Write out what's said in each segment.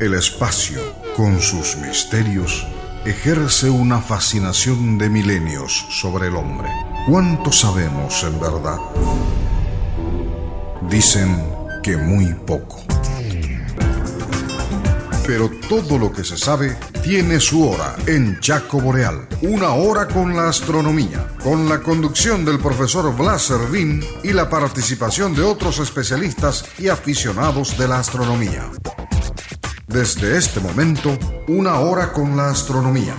El espacio, con sus misterios, ejerce una fascinación de milenios sobre el hombre. ¿Cuánto sabemos en verdad? Dicen que muy poco. Pero todo lo que se sabe tiene su hora en Chaco Boreal. Una hora con la astronomía, con la conducción del profesor Blas Servín y la participación de otros especialistas y aficionados de la astronomía. Desde este momento, una hora con la astronomía.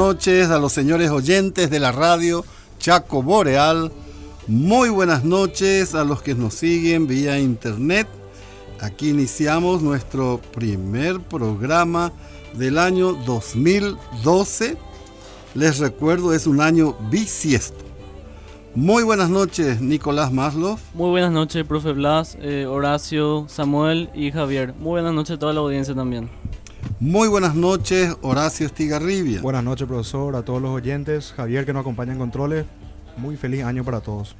Noches a los señores oyentes de la radio Chaco Boreal. Muy buenas noches a los que nos siguen vía internet. Aquí iniciamos nuestro primer programa del año 2012. Les recuerdo, es un año bisiesto. Muy buenas noches, Nicolás Maslow. Muy buenas noches, profe Blas, eh, Horacio, Samuel y Javier. Muy buenas noches a toda la audiencia también. Muy buenas noches, Horacio Estigarribia. Buenas noches, profesor, a todos los oyentes, Javier que nos acompaña en controles. Muy feliz año para todos.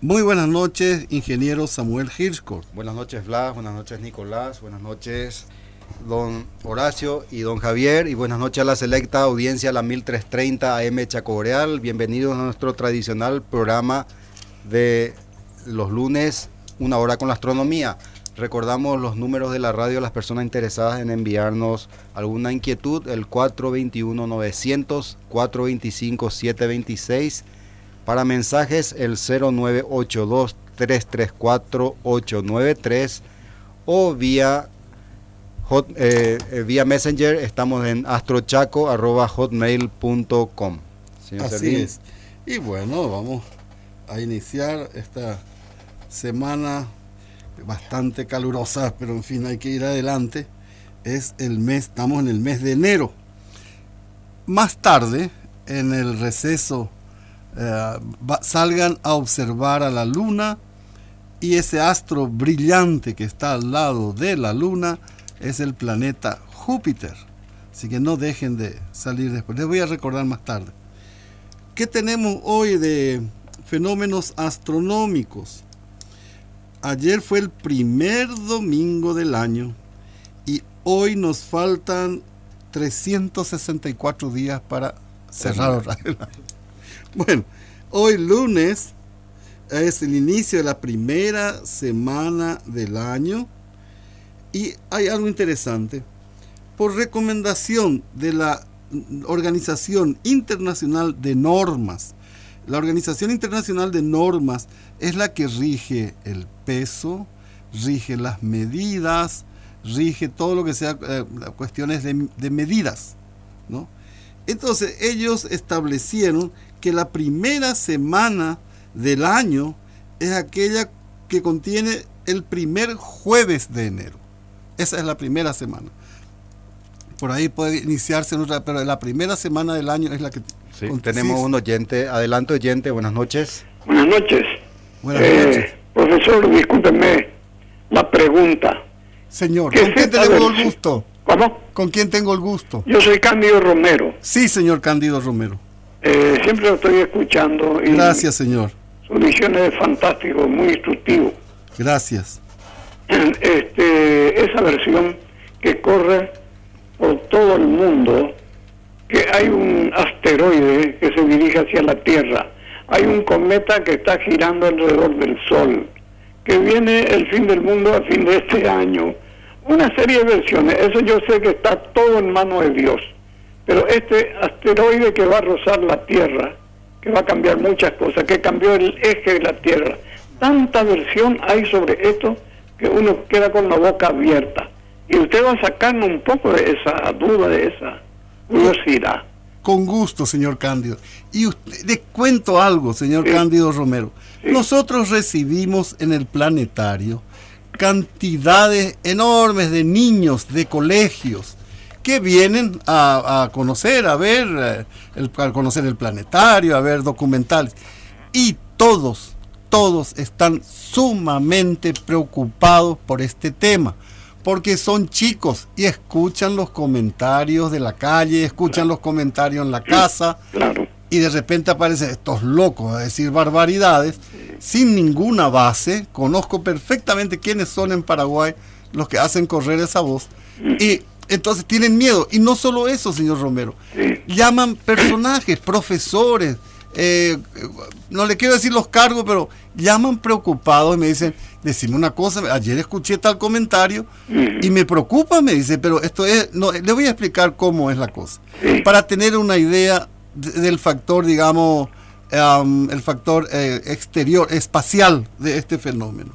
Muy buenas noches, ingeniero Samuel Hirschkort. Buenas noches, Blas. Buenas noches, Nicolás. Buenas noches, don Horacio y don Javier. Y buenas noches a la selecta audiencia, la 1330 AM Chacoreal. Bienvenidos a nuestro tradicional programa de los lunes, una hora con la astronomía. Recordamos los números de la radio a las personas interesadas en enviarnos alguna inquietud, el 421-900, 425-726. Para mensajes, el 0982-334-893 o vía, eh, eh, vía Messenger, estamos en astrochaco.hotmail.com. Así es. Y bueno, vamos a iniciar esta semana bastante calurosa, pero en fin, hay que ir adelante. Es el mes, estamos en el mes de enero. Más tarde, en el receso, eh, salgan a observar a la luna y ese astro brillante que está al lado de la luna es el planeta Júpiter. Así que no dejen de salir después. Les voy a recordar más tarde. ¿Qué tenemos hoy de fenómenos astronómicos? Ayer fue el primer domingo del año y hoy nos faltan 364 días para cerrar el año. Bueno, hoy lunes es el inicio de la primera semana del año y hay algo interesante. Por recomendación de la Organización Internacional de Normas, la Organización Internacional de Normas es la que rige el peso, rige las medidas, rige todo lo que sea eh, cuestiones de, medidas. ¿no? Entonces ellos establecieron que la primera semana del año es aquella que contiene el primer jueves de enero. Esa es la primera semana. Por ahí puede iniciarse en otra, pero la primera semana del año es la que... Sí, tenemos un oyente. Adelante oyente, buenas noches. Buenas noches. Buenas noches. Eh, profesor, discúlpeme la pregunta. Señor, ¿con quién tengo el gusto? ¿Cómo? ¿Con quién tengo el gusto? Yo soy Cándido Romero. Sí, señor Cándido Romero. Eh, siempre lo estoy escuchando. Y Gracias, señor. Su visión es fantástico, muy instructivo. Gracias. Este, esa versión que corre por todo el mundo, que hay un asteroide que se dirige hacia la Tierra hay un cometa que está girando alrededor del Sol, que viene el fin del mundo a fin de este año. Una serie de versiones, eso yo sé que está todo en manos de Dios, pero este asteroide que va a rozar la Tierra, que va a cambiar muchas cosas, que cambió el eje de la Tierra, tanta versión hay sobre esto que uno queda con la boca abierta. Y usted va a sacarnos un poco de esa duda, de esa curiosidad. Con gusto, señor Cándido. Y usted, le cuento algo, señor Cándido Romero. Nosotros recibimos en el planetario cantidades enormes de niños de colegios que vienen a, conocer, a ver, eh, el, a conocer el planetario, a ver documentales. Y todos, todos están sumamente preocupados por este tema porque son chicos y escuchan los comentarios de la calle, escuchan los comentarios en la casa. Y de repente aparecen estos locos a decir barbaridades sin ninguna base. Conozco perfectamente quiénes son en Paraguay los que hacen correr esa voz. Y entonces tienen miedo. Y no solo eso, señor Romero. Llaman personajes, profesores, eh, no le quiero decir los cargos, pero llaman preocupados y me dicen, decime una cosa, ayer escuché tal comentario y me preocupa, me dice, pero esto es, no, le voy a explicar cómo es la cosa, para tener una idea del factor, digamos, el factor eh, exterior, espacial de este fenómeno.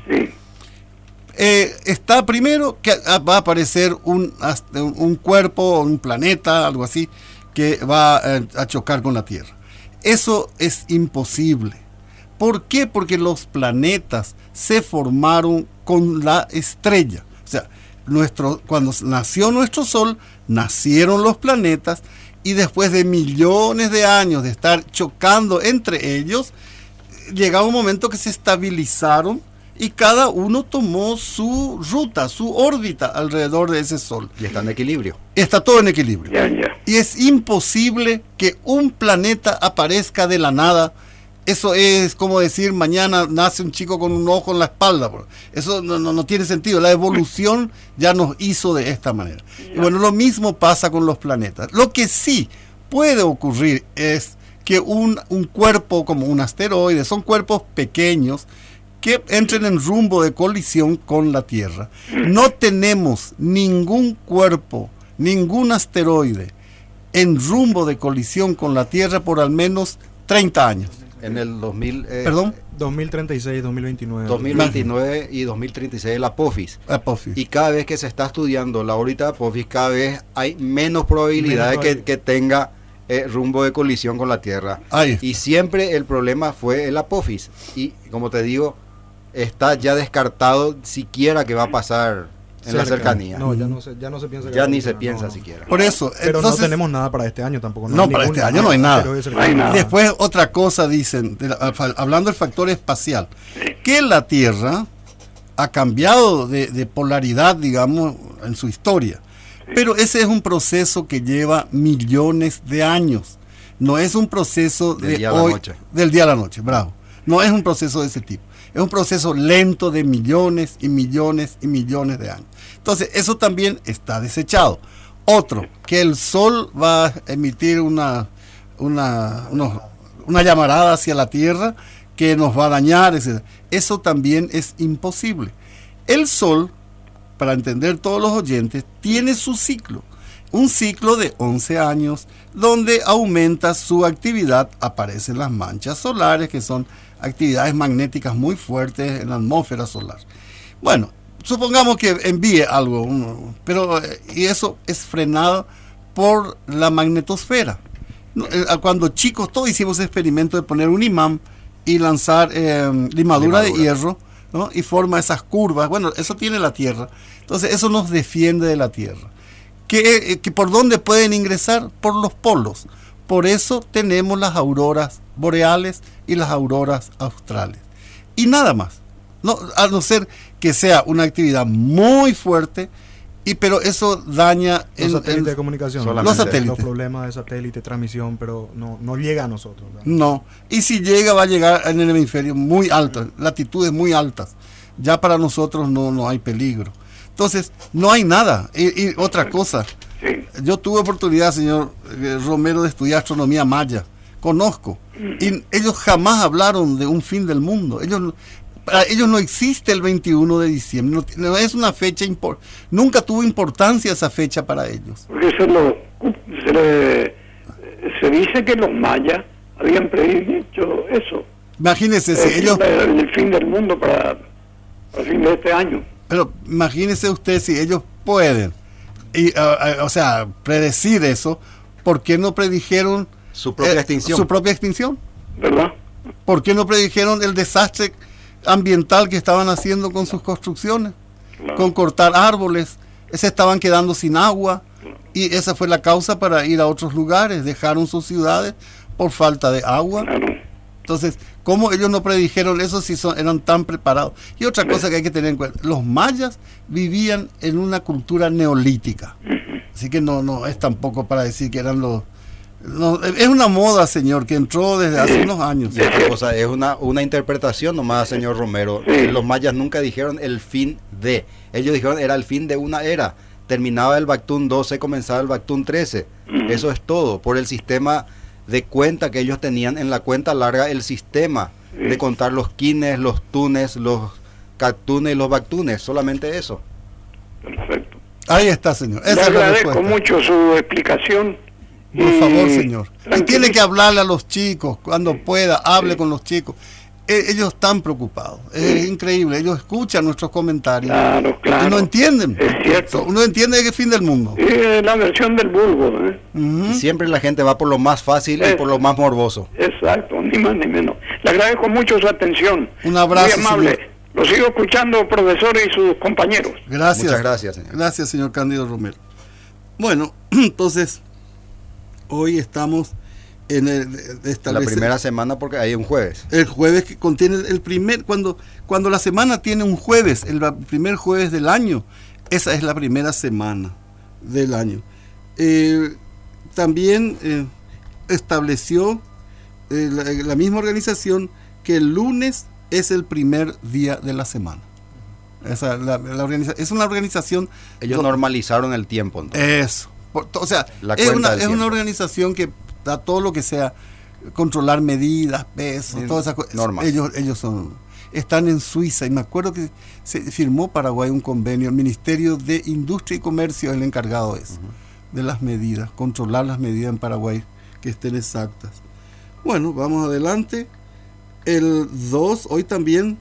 Eh, está primero que va a aparecer un, un cuerpo, un planeta, algo así, que va a chocar con la Tierra. Eso es imposible. ¿Por qué? Porque los planetas se formaron con la estrella. O sea, cuando nació nuestro Sol, nacieron los planetas y después de millones de años de estar chocando entre ellos, llegaba un momento que se estabilizaron y cada uno tomó su ruta, su órbita alrededor de ese Sol. Y está en equilibrio. Está todo en equilibrio. Ya, ya. Y es imposible que un planeta aparezca de la nada. Eso es como decir mañana nace un chico con un ojo en la espalda. bro. Eso no, no- no tiene sentido. La evolución ya nos hizo de esta manera. Y bueno, lo mismo pasa con los planetas. Lo que sí puede ocurrir es que un, un cuerpo como un asteroide, son cuerpos pequeños que entren en rumbo de colisión con la Tierra. No tenemos ningún cuerpo, ningún asteroide en rumbo de colisión con la Tierra por al menos 30 años. En el 2000, eh, Perdón, 2036, 2029. 2029 y 2036 la POFIS. Apophis. Y cada vez que se está estudiando la órbita de Apophis, cada vez hay menos probabilidad de Menos que, que tenga eh, rumbo de colisión con la Tierra. Ahí. Y siempre el problema fue el Apophis. Y como te digo, está ya descartado siquiera que va a pasar en la Cerca. cercanía. No, ya no se, ya no se piensa. que ya ni se piensa no. siquiera. Por eso, Pero entonces, no tenemos nada para este año tampoco. No, para este año no hay nada. hay nada. Después otra cosa dicen, de la- fa- hablando del factor espacial, que la Tierra ha cambiado de, de polaridad, digamos, en su historia. Pero ese es un proceso que lleva millones de años. No es un proceso Del de día a la noche. del día a la noche, bravo. No es un proceso de ese tipo. Es un proceso lento de millones y millones y millones de años. Entonces, eso también está desechado. Otro, que el Sol va a emitir una, una, una llamarada hacia la Tierra que nos va a dañar, etc. Eso también es imposible. El Sol, para entender todos los oyentes, tiene su ciclo. Un ciclo de 11 años donde aumenta su actividad, aparecen las manchas solares, que son actividades magnéticas muy fuertes en la atmósfera solar. Bueno, supongamos que envíe algo, pero eh, y eso es frenado por la magnetosfera. Eh, Cuando chicos todos hicimos ese experimento de poner un imán y lanzar eh, limadura de hierro ¿no? y forma esas curvas. Bueno, eso tiene la Tierra. Entonces eso nos defiende de la Tierra. ¿Que, que ¿Por dónde pueden ingresar? Por los polos. Por eso tenemos las auroras boreales y las auroras australes. Y nada más. No, a no ser que sea una actividad muy fuerte, y pero eso daña Los en- satélites en- de comunicación. Solamente. Los satélites. Los problemas de satélite, transmisión, pero no, no llega a nosotros. ¿verdad? No, y si llega va a llegar en el hemisferio muy alto, latitudes muy altas. Ya para nosotros no, no hay peligro. Entonces, no hay nada. Y, y otra cosa, Sí. yo tuve oportunidad, señor eh, Romero, de estudiar astronomía maya. Conozco. Y ellos jamás hablaron de un fin del mundo. Ellos, para ellos no existe el 21 de diciembre. No, no es una fecha impor- Nunca tuvo importancia esa fecha para ellos. Porque eso lo, se, le- se dice que los mayas habían predicho eso. Imagínense si el, ellos... el fin del mundo para, para el fin de este año. Pero imagínese usted si ellos pueden, y, ah, o sea, predecir eso, ¿por qué no predijeron Su propia eh, extinción. Su propia extinción. ¿Verdad? ¿Por qué no predijeron el desastre ambiental que estaban haciendo con sus construcciones? Con cortar árboles, se estaban quedando sin agua y esa fue la causa para ir a otros lugares, dejaron sus ciudades por falta de agua. Claro. Entonces, ¿cómo ellos no predijeron eso si son, eran tan preparados? Y otra cosa que hay que tener en cuenta, los mayas vivían en una cultura neolítica. Así que no, no es tampoco para decir que eran los... no, es una moda, señor, que entró desde hace unos años. Otra cosa, es una, una interpretación nomás, señor Romero. Los mayas nunca dijeron el fin de. Ellos dijeron era el fin de una era. Terminaba el Bactún 12, comenzaba el Bactún 13. Eso es todo. Por el sistema de cuenta que ellos tenían en la cuenta larga, el sistema de contar los quines, los tunes, los cactunes y los bactunes. Solamente eso. Perfecto. Ahí está, señor. Le Esa es la agradezco mucho su explicación. Por favor, señor. Y tiene que hablarle a los chicos cuando pueda, hable con los chicos. E- ellos están preocupados. Es increíble. Ellos escuchan nuestros comentarios. Claro, claro. Y no entienden. Es cierto. Uno entiende que es fin del mundo. Y eh, la versión del vulgo, ¿eh? Y siempre la gente va por lo más fácil y Eh. por lo más morboso. Exacto, ni más ni menos. Le agradezco mucho su atención. Un abrazo, Muy amable. señor. Lo sigo escuchando, profesor y sus compañeros. Gracias. Muchas gracias, señor. Gracias, señor Cándido Romero. Bueno, entonces, hoy estamos en el, La primera semana porque hay un jueves. El jueves que contiene el primer, cuando, cuando la semana tiene un jueves, el primer jueves del año, esa es la primera semana del año. Eh, también eh, estableció eh, la, la misma organización que el lunes es el primer día de la semana. Esa, la- la organiza- es una organización... Ellos normalizaron el tiempo. entonces. eso. Por- o sea, es, una, es una organización que da todo lo que sea controlar medidas, pesos, Bien, todas esas cosas. Ellos, ellos son están en Suiza y me acuerdo que se firmó Paraguay un convenio, el Ministerio de Industria y Comercio es el encargado de eso, de las medidas, controlar las medidas en Paraguay que estén exactas. Bueno, vamos adelante. El 2, hoy también,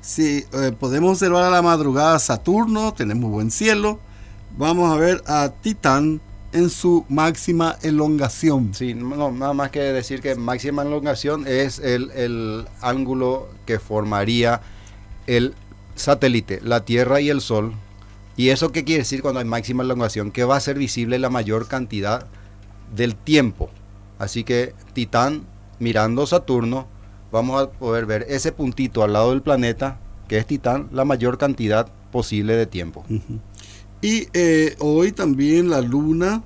si eh, podemos observar a la madrugada Saturno, tenemos buen cielo. Vamos a ver a Titán en su máxima elongación. Sí, no, nada más que decir que máxima elongación es el, el ángulo que formaría el satélite, la Tierra y el Sol. ¿Y eso qué quiere decir cuando hay máxima elongación? Que va a ser visible la mayor cantidad del tiempo. Así que Titán, mirando Saturno, vamos a poder ver ese puntito al lado del planeta, que es Titán, la mayor cantidad posible de tiempo. Y eh, hoy también la luna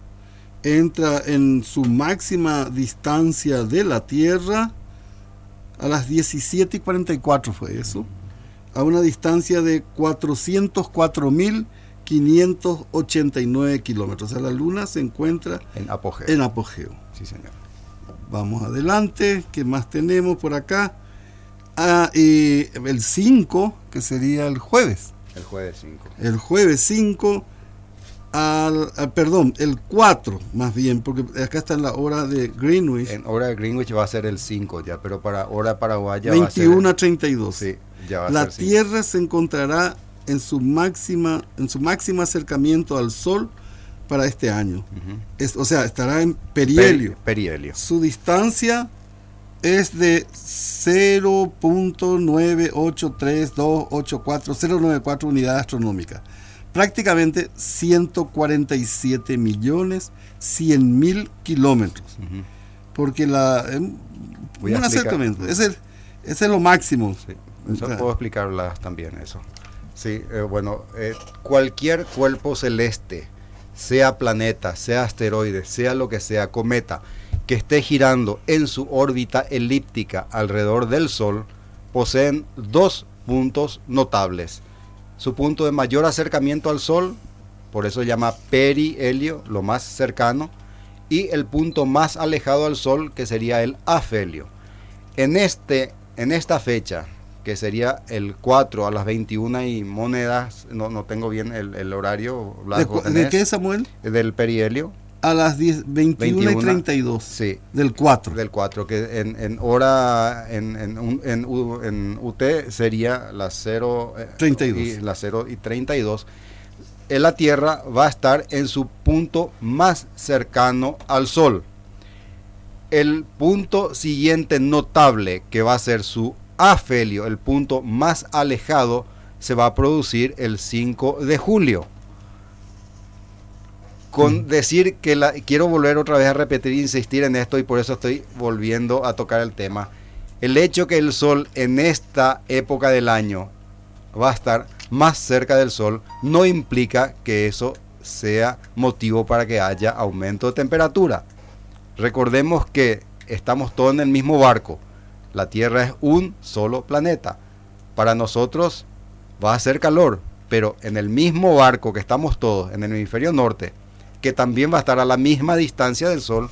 entra en su máxima distancia de la Tierra a las 17 y 44 fue eso, a una distancia de 404.589 kilómetros. O sea, la luna se encuentra En apogeo. en apogeo. Sí, señor. Vamos adelante, ¿qué más tenemos por acá? Ah, y el 5, que sería el jueves. El jueves 5. El jueves 5 al, al- perdón, el 4 más bien, porque acá está en la hora de Greenwich, En hora de Greenwich va a ser el 5 ya, pero para hora paraguaya va a 21 a ser... 32. Sí, ya va a La ser. Tierra se encontrará en su máxima en su máximo acercamiento al Sol para este año. Es- o sea, estará en perihelio. Peri- perihelio. Su distancia es de 0.983284094 unidades astronómicas. Prácticamente 147 millones 100 mil kilómetros. Porque la... eh, Voy un acercamiento. Es, ese es lo máximo. Sí, eso puedo explicarlas también eso. Sí, eh, bueno, eh, cualquier cuerpo celeste, sea planeta, sea asteroide, sea lo que sea, cometa, que esté girando en su órbita elíptica alrededor del Sol, poseen dos puntos notables. Su punto de mayor acercamiento al Sol, por eso se llama perihelio, lo más cercano, y el punto más alejado al Sol, que sería el afelio. En, este, en esta fecha, que sería el 4 a las 21 y monedas, no, no tengo bien el, el horario, ¿De, Blanco, qué, Samuel? del perihelio, A las 10, 21, y 21. 32 sí, del 4. del 4, que en, en hora, en, en, en UT sería las 0, eh, 32. y las 0 y 32. En la Tierra va a estar en su punto más cercano al Sol. El punto siguiente notable, que va a ser su afelio, el punto más alejado, se va a producir el 5 de julio. Con decir que la, quiero volver otra vez a repetir e insistir en esto y por eso estoy volviendo a tocar el tema. El hecho que el Sol en esta época del año va a estar más cerca del Sol no implica que eso sea motivo para que haya aumento de temperatura. Recordemos que estamos todos en el mismo barco. La Tierra es un solo planeta. Para nosotros va a ser calor, pero en el mismo barco que estamos todos, en el hemisferio norte, que también va a estar a la misma distancia del Sol,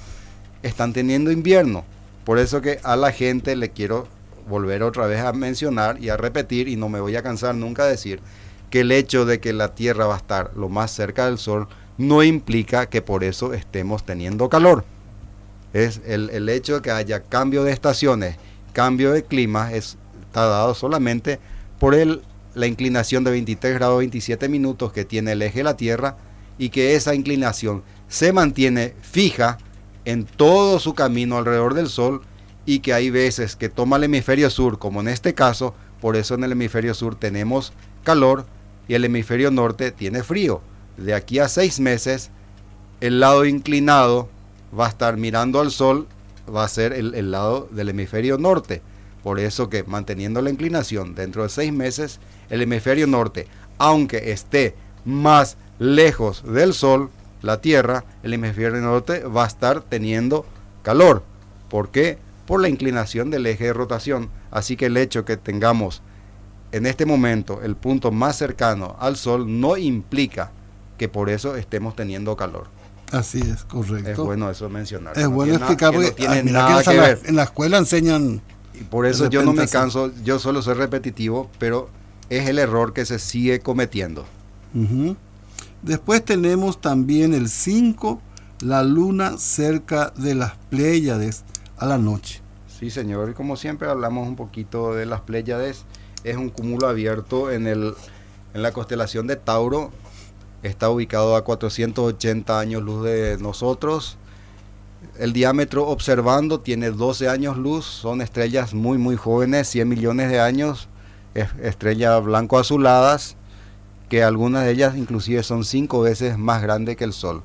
están teniendo invierno. Por eso que a la gente le quiero volver otra vez a mencionar y a repetir, y no me voy a cansar nunca de decir, que el hecho de que la Tierra va a estar lo más cerca del Sol no implica que por eso estemos teniendo calor. Es el, el hecho de que haya cambio de estaciones, cambio de clima, es está dado solamente por el, la inclinación de 23 grados 27 minutos que tiene el eje de la Tierra y que esa inclinación se mantiene fija en todo su camino alrededor del Sol y que hay veces que toma el hemisferio sur, como en este caso, por eso en el hemisferio sur tenemos calor y el hemisferio norte tiene frío. De aquí a seis meses, el lado inclinado va a estar mirando al Sol, va a ser el, el lado del hemisferio norte. Por eso que manteniendo la inclinación dentro de seis meses, el hemisferio norte, aunque esté más lejos del Sol, la Tierra, el hemisferio norte va a estar teniendo calor. ¿Por qué? Por la inclinación del eje de rotación. Así que el hecho que tengamos en este momento el punto más cercano al Sol no implica que por eso estemos teniendo calor. Así es, correcto. Es bueno eso mencionar. Es No bueno explicar no ah, mira nada que que en la- ver. en la escuela enseñan Y por eso yo no me canso, yo solo soy repetitivo, pero es el error que se sigue cometiendo. Después tenemos también el 5, la luna cerca de las Pléyades a la noche. Sí, señor, y como siempre hablamos un poquito de las Pléyades, es un cúmulo abierto en, el, en la constelación de Tauro, está ubicado a 480 años luz de nosotros. El diámetro observando tiene 12 años luz, son estrellas muy muy jóvenes, 100 millones de años, es- estrellas blanco azuladas, que algunas de ellas inclusive son cinco veces más grandes que el Sol.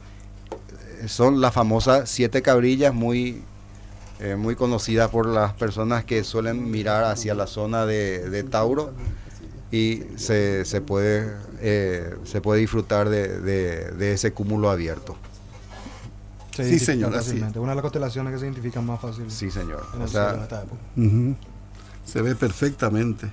Eh, Son las famosas siete cabrillas muy eh, muy conocida por las personas que suelen mirar hacia la zona de, de Tauro y se, se puede, eh, se puede disfrutar de, de- de ese cúmulo abierto. Se Sí, señor, así. Una de las constelaciones que se identifican más fácil Sí, señor. en O sea, esta época. Se ve perfectamente.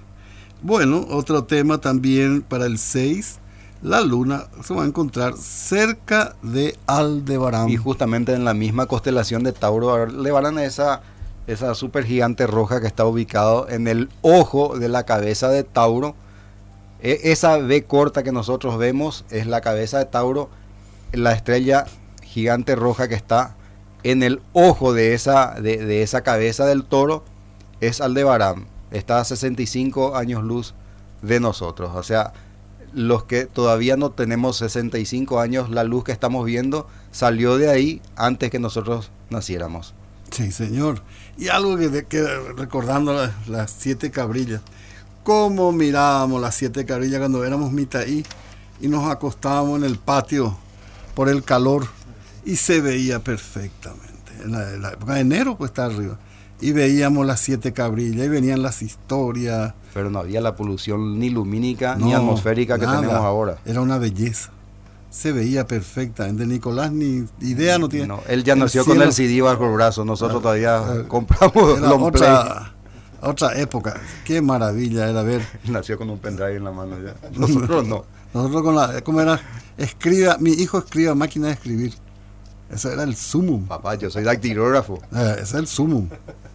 Bueno, otro tema también para el 6, la luna se va a encontrar cerca de Aldebarán. y justamente en la misma constelación de Tauro le van a esa, esa supergigante roja que está ubicado en el ojo de la cabeza de Tauro. E- esa B corta que nosotros vemos es la cabeza de Tauro, la estrella gigante roja que está en el ojo de esa, de esa cabeza del toro es Aldebarán. Está a 65 años luz de nosotros. O sea, los que todavía no tenemos 65 años, la luz que estamos viendo salió de ahí antes que nosotros naciéramos. Sí, señor. Y algo que, que recordando la- las siete cabrillas, cómo mirábamos las siete cabrillas cuando éramos mitaí y nos acostábamos en el patio por el calor y se veía perfectamente. En en la época de enero, pues está arriba. Y veíamos las siete cabrillas y venían las historias. Pero no había la polución ni lumínica ni atmosférica que nada. tenemos ahora. Era una belleza. Se veía perfectamente. Nicolás ni idea no tiene. No, él ya nació con cielo- el CD bajo el brazo, nosotros todavía ah, compramos Era otra, otra época. Qué maravilla era ver. Nació con un pendrive en la mano ya. Nosotros no. Nosotros con la, ¿cómo era? Escriba, mi hijo escriba máquina de escribir. Eso era el sumum. Papá, yo soy dactilógrafo. Eh, ese es el sumum.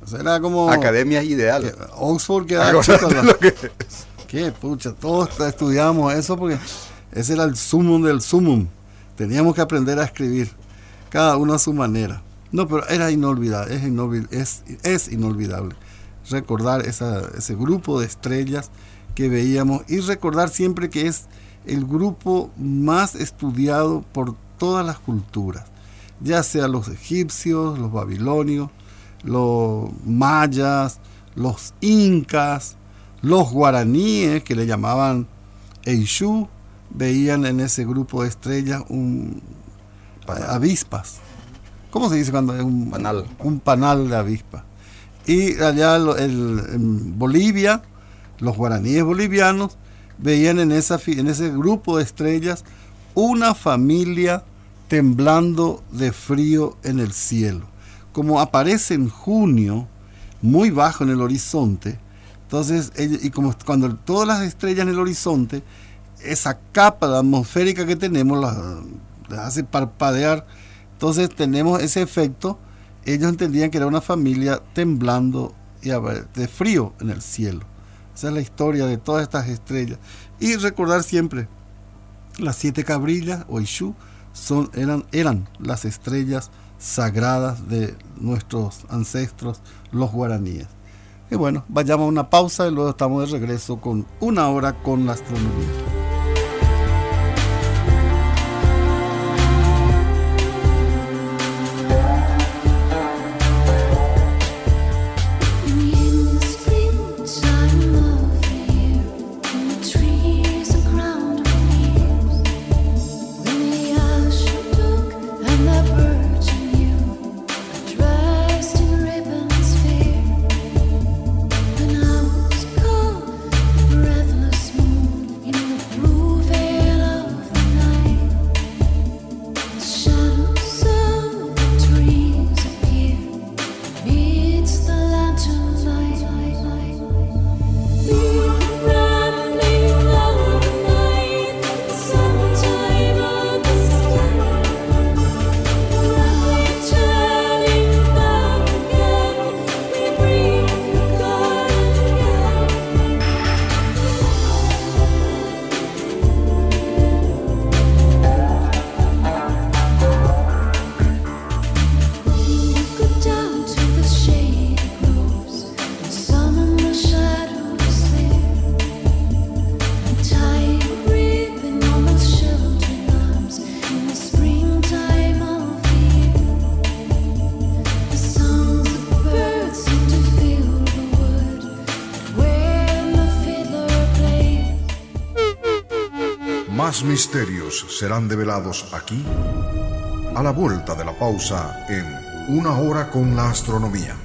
Eso era como Academia es ideal. que Oxford la- lo que- Qué pucha, todos estudiamos eso porque ese era el sumum del sumum. Teníamos que aprender a escribir, cada uno a su manera. No, pero era inolvidable, es, inolvi- es, es inolvidable recordar esa, ese grupo de estrellas que veíamos y recordar siempre que es el grupo más estudiado por todas las culturas, ya sea los egipcios, los babilonios, los mayas, los incas, los guaraníes que le llamaban Eishu, veían en ese grupo de estrellas un Panal. avispas. ¿Cómo se dice cuando es un Panal. Un panal de avispas. Y allá el- en Bolivia, los guaraníes bolivianos veían en, esa, en ese grupo de estrellas una familia temblando de frío en el cielo. Como aparece en junio, muy bajo en el horizonte, entonces, y como cuando todas las estrellas en el horizonte, esa capa atmosférica que tenemos la, la hace parpadear, entonces tenemos ese efecto. Ellos entendían que era una familia temblando y de frío en el cielo. Esa es la historia de todas estas estrellas. Y recordar siempre, las siete cabrillas o Ishu son, eran, eran las estrellas sagradas de nuestros ancestros, los guaraníes. Y bueno, vayamos a una pausa y luego estamos de regreso con una hora con la astronomía. Misterios serán develados aquí a la vuelta de la pausa en Una hora con la astronomía.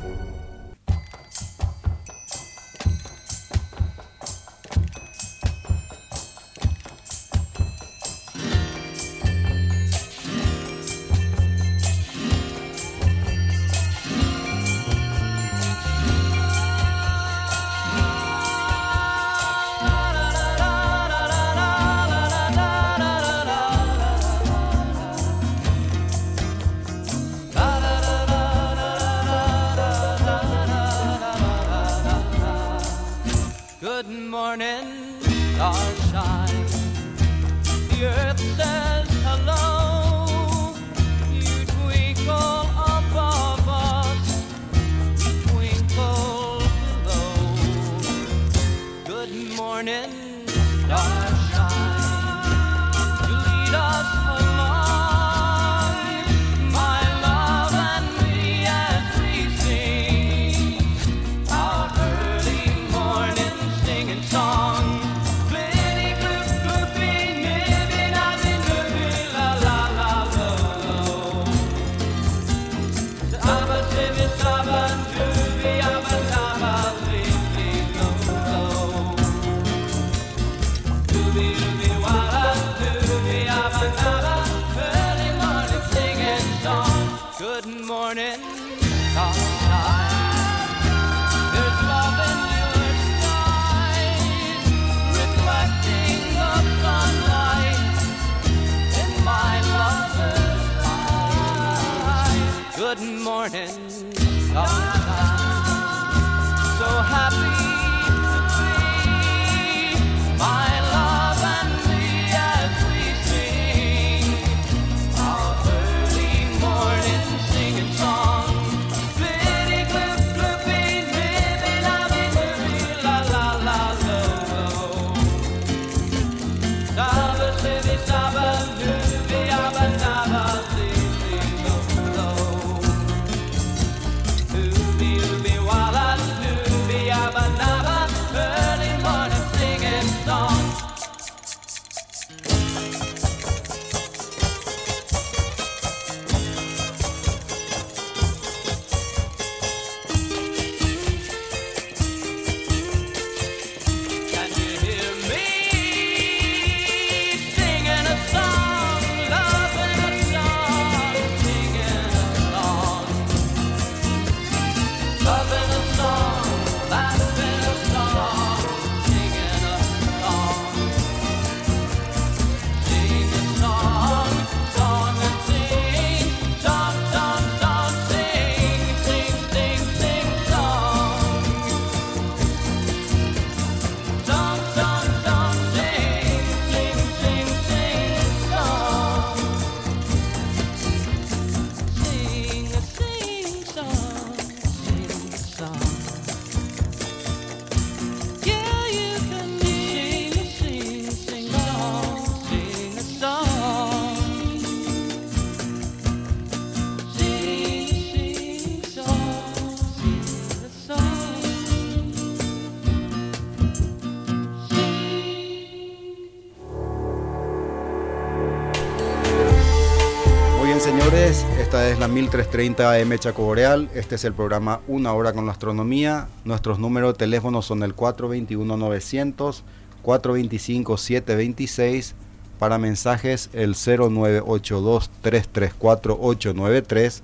La 1330 AM Chaco Boreal. Este es el programa Una Hora con la Astronomía. Nuestros números de teléfono son el 421-900, 425-726. Para mensajes, el 0982-334-893.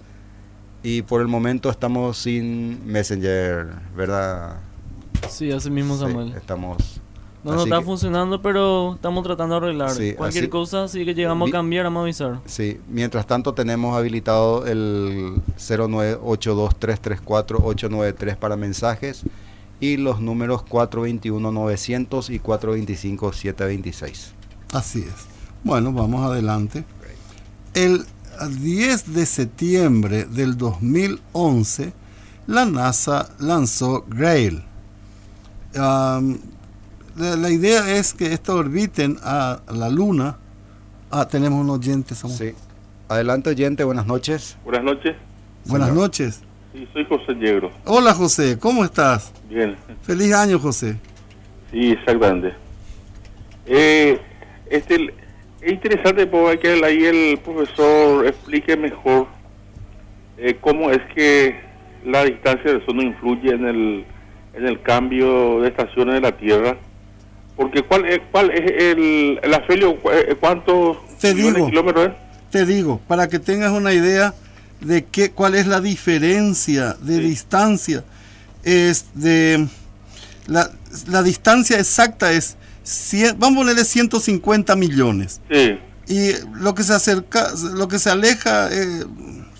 Y por el momento estamos sin Messenger, ¿verdad? Sí, así mismo, Sí, Samuel. estamos. No está que- funcionando, pero estamos tratando de arreglar. Sí, Cualquier así- cosa, si que llegamos Vi- a cambiar, vamos a avisar. Sí, mientras tanto tenemos habilitado el 0982-334-893 para mensajes y los números 421-900 y 425-726. Así es. Bueno, vamos adelante. El 10 de septiembre del 2011, la NASA lanzó Grail. La, la idea es que esto orbiten a la Luna. Ah, tenemos un oyente. Samuel. Sí. Adelante oyente, buenas noches. Buenas noches. Buenas señor. noches. Sí, soy José Yegro. Hola José, ¿cómo estás? Bien. Feliz año José. Sí, exactamente. Eh, este, es interesante porque ahí el profesor explique mejor eh, cómo es que la distancia del Sol no influye en el, en el cambio de estaciones de la Tierra. Porque ¿cuál es, cuál es el, el afelio? eh, ¿Cuántos Te digo. kilómetros es? Te digo, para que tengas una idea de qué, cuál es la diferencia de Sí. distancia, es de la, la distancia exacta es, cien- vamos a ponerle 150 millones. Sí, Y lo que se acerca, lo que se aleja, eh,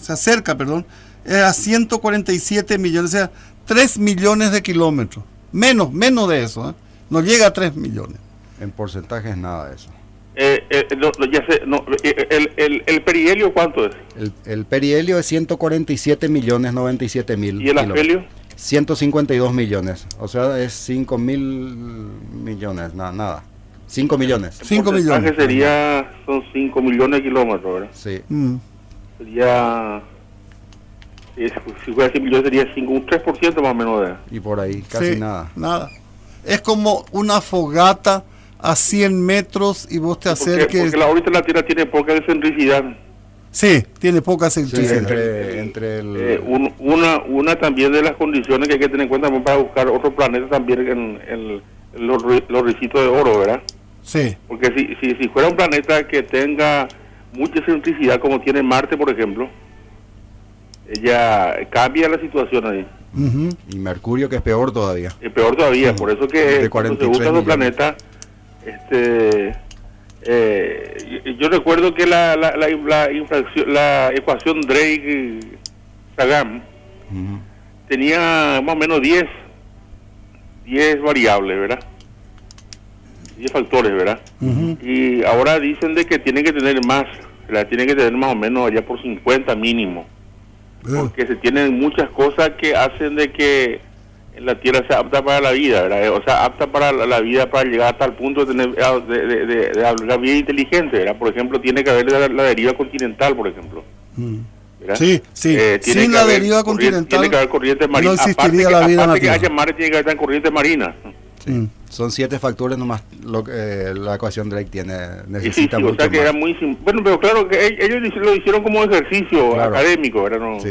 se acerca, perdón, es a 147 millones, o sea, 3 millones de kilómetros. Menos, menos de eso, ¿eh? No llega a 3 millones. En porcentajes nada de eso. eh, eh, no, no, ya sé, no, eh, el, el, el perihelio cuánto es? El, el perihelio es 147 millones 97 mil. ¿Y el afelio? 152 millones. O sea, es 5 mil millones. Nada, nada. 5 millones. Cinco porcentaje millones. sería, son 5 millones de kilómetros, ¿verdad? Sí. Mm. Sería, es- si fuera 100 millones sería 5, un 3% más o menos de... Y por ahí, casi Sí, nada. Nada. Es como una fogata a 100 metros y vos te acerques. porque la órbita de la Tierra tiene poca excentricidad. Sí, tiene poca Sí, excentricidad. entre, entre el... Eh, un- una, una también de las condiciones que hay que tener en cuenta para buscar otro planeta también en, en- los, los ricitos de oro, ¿verdad? Sí, Porque si, si, si fuera un planeta que tenga mucha excentricidad como tiene Marte, por ejemplo, ella cambia la situación ahí. Y Mercurio, que es peor todavía. Y peor todavía, por eso que cuando 43 se busca millones. un planeta, este, eh, yo, recuerdo que la, la, la, la infracción- la ecuación Drake-Sagan tenía más o menos 10, 10 variables, ¿verdad? 10 factores, ¿verdad? Y ahora dicen de que tienen que tener más, la tienen que tener más o menos allá por 50 mínimo porque se tienen muchas cosas que hacen de que la Tierra sea apta para la vida, ¿verdad? o sea, apta para la, vida para llegar hasta el punto de tener ah, de, de, de- de la vida inteligente, ¿verdad? Por ejemplo, tiene que haber la, la deriva continental, por ejemplo. Mm. ¿verdad? Sí, sí. Eh, tiene Sin que la haber deriva continental Tiene que haber corriente marina. no existiría aparte que, la vida en la aparte que haya mar, tiene que haber corriente marina. Mm. Son siete factores nomás lo que eh, la ecuación Drake tiene. Sí, Necesita sí, o mucho sea que más. era muy Bueno, pero claro que e- ellos lo hicieron como ejercicio Claro. académico, ¿verdad? No, Sí.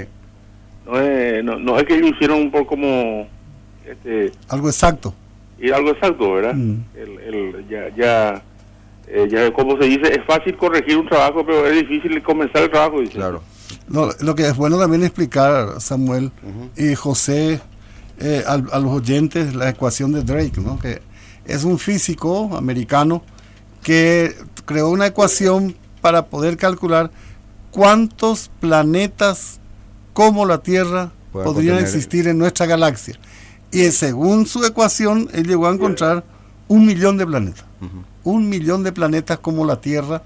no, es, no, no es que ellos hicieron por como... Este, Algo exacto. y algo exacto, ¿verdad? Mm. El, el- ya, ya, eh, ya, como se dice, es fácil corregir un trabajo, pero es difícil comenzar el trabajo. dice. Claro. No, lo que es bueno también explicar, Samuel y José, eh, al- a, los oyentes, la ecuación de Drake, ¿no? que es un físico americano que creó una ecuación para poder calcular cuántos planetas como la Tierra podrían contener- existir en nuestra galaxia. Y según su ecuación, él llegó a encontrar un millón de planetas. Un millón de planetas como la Tierra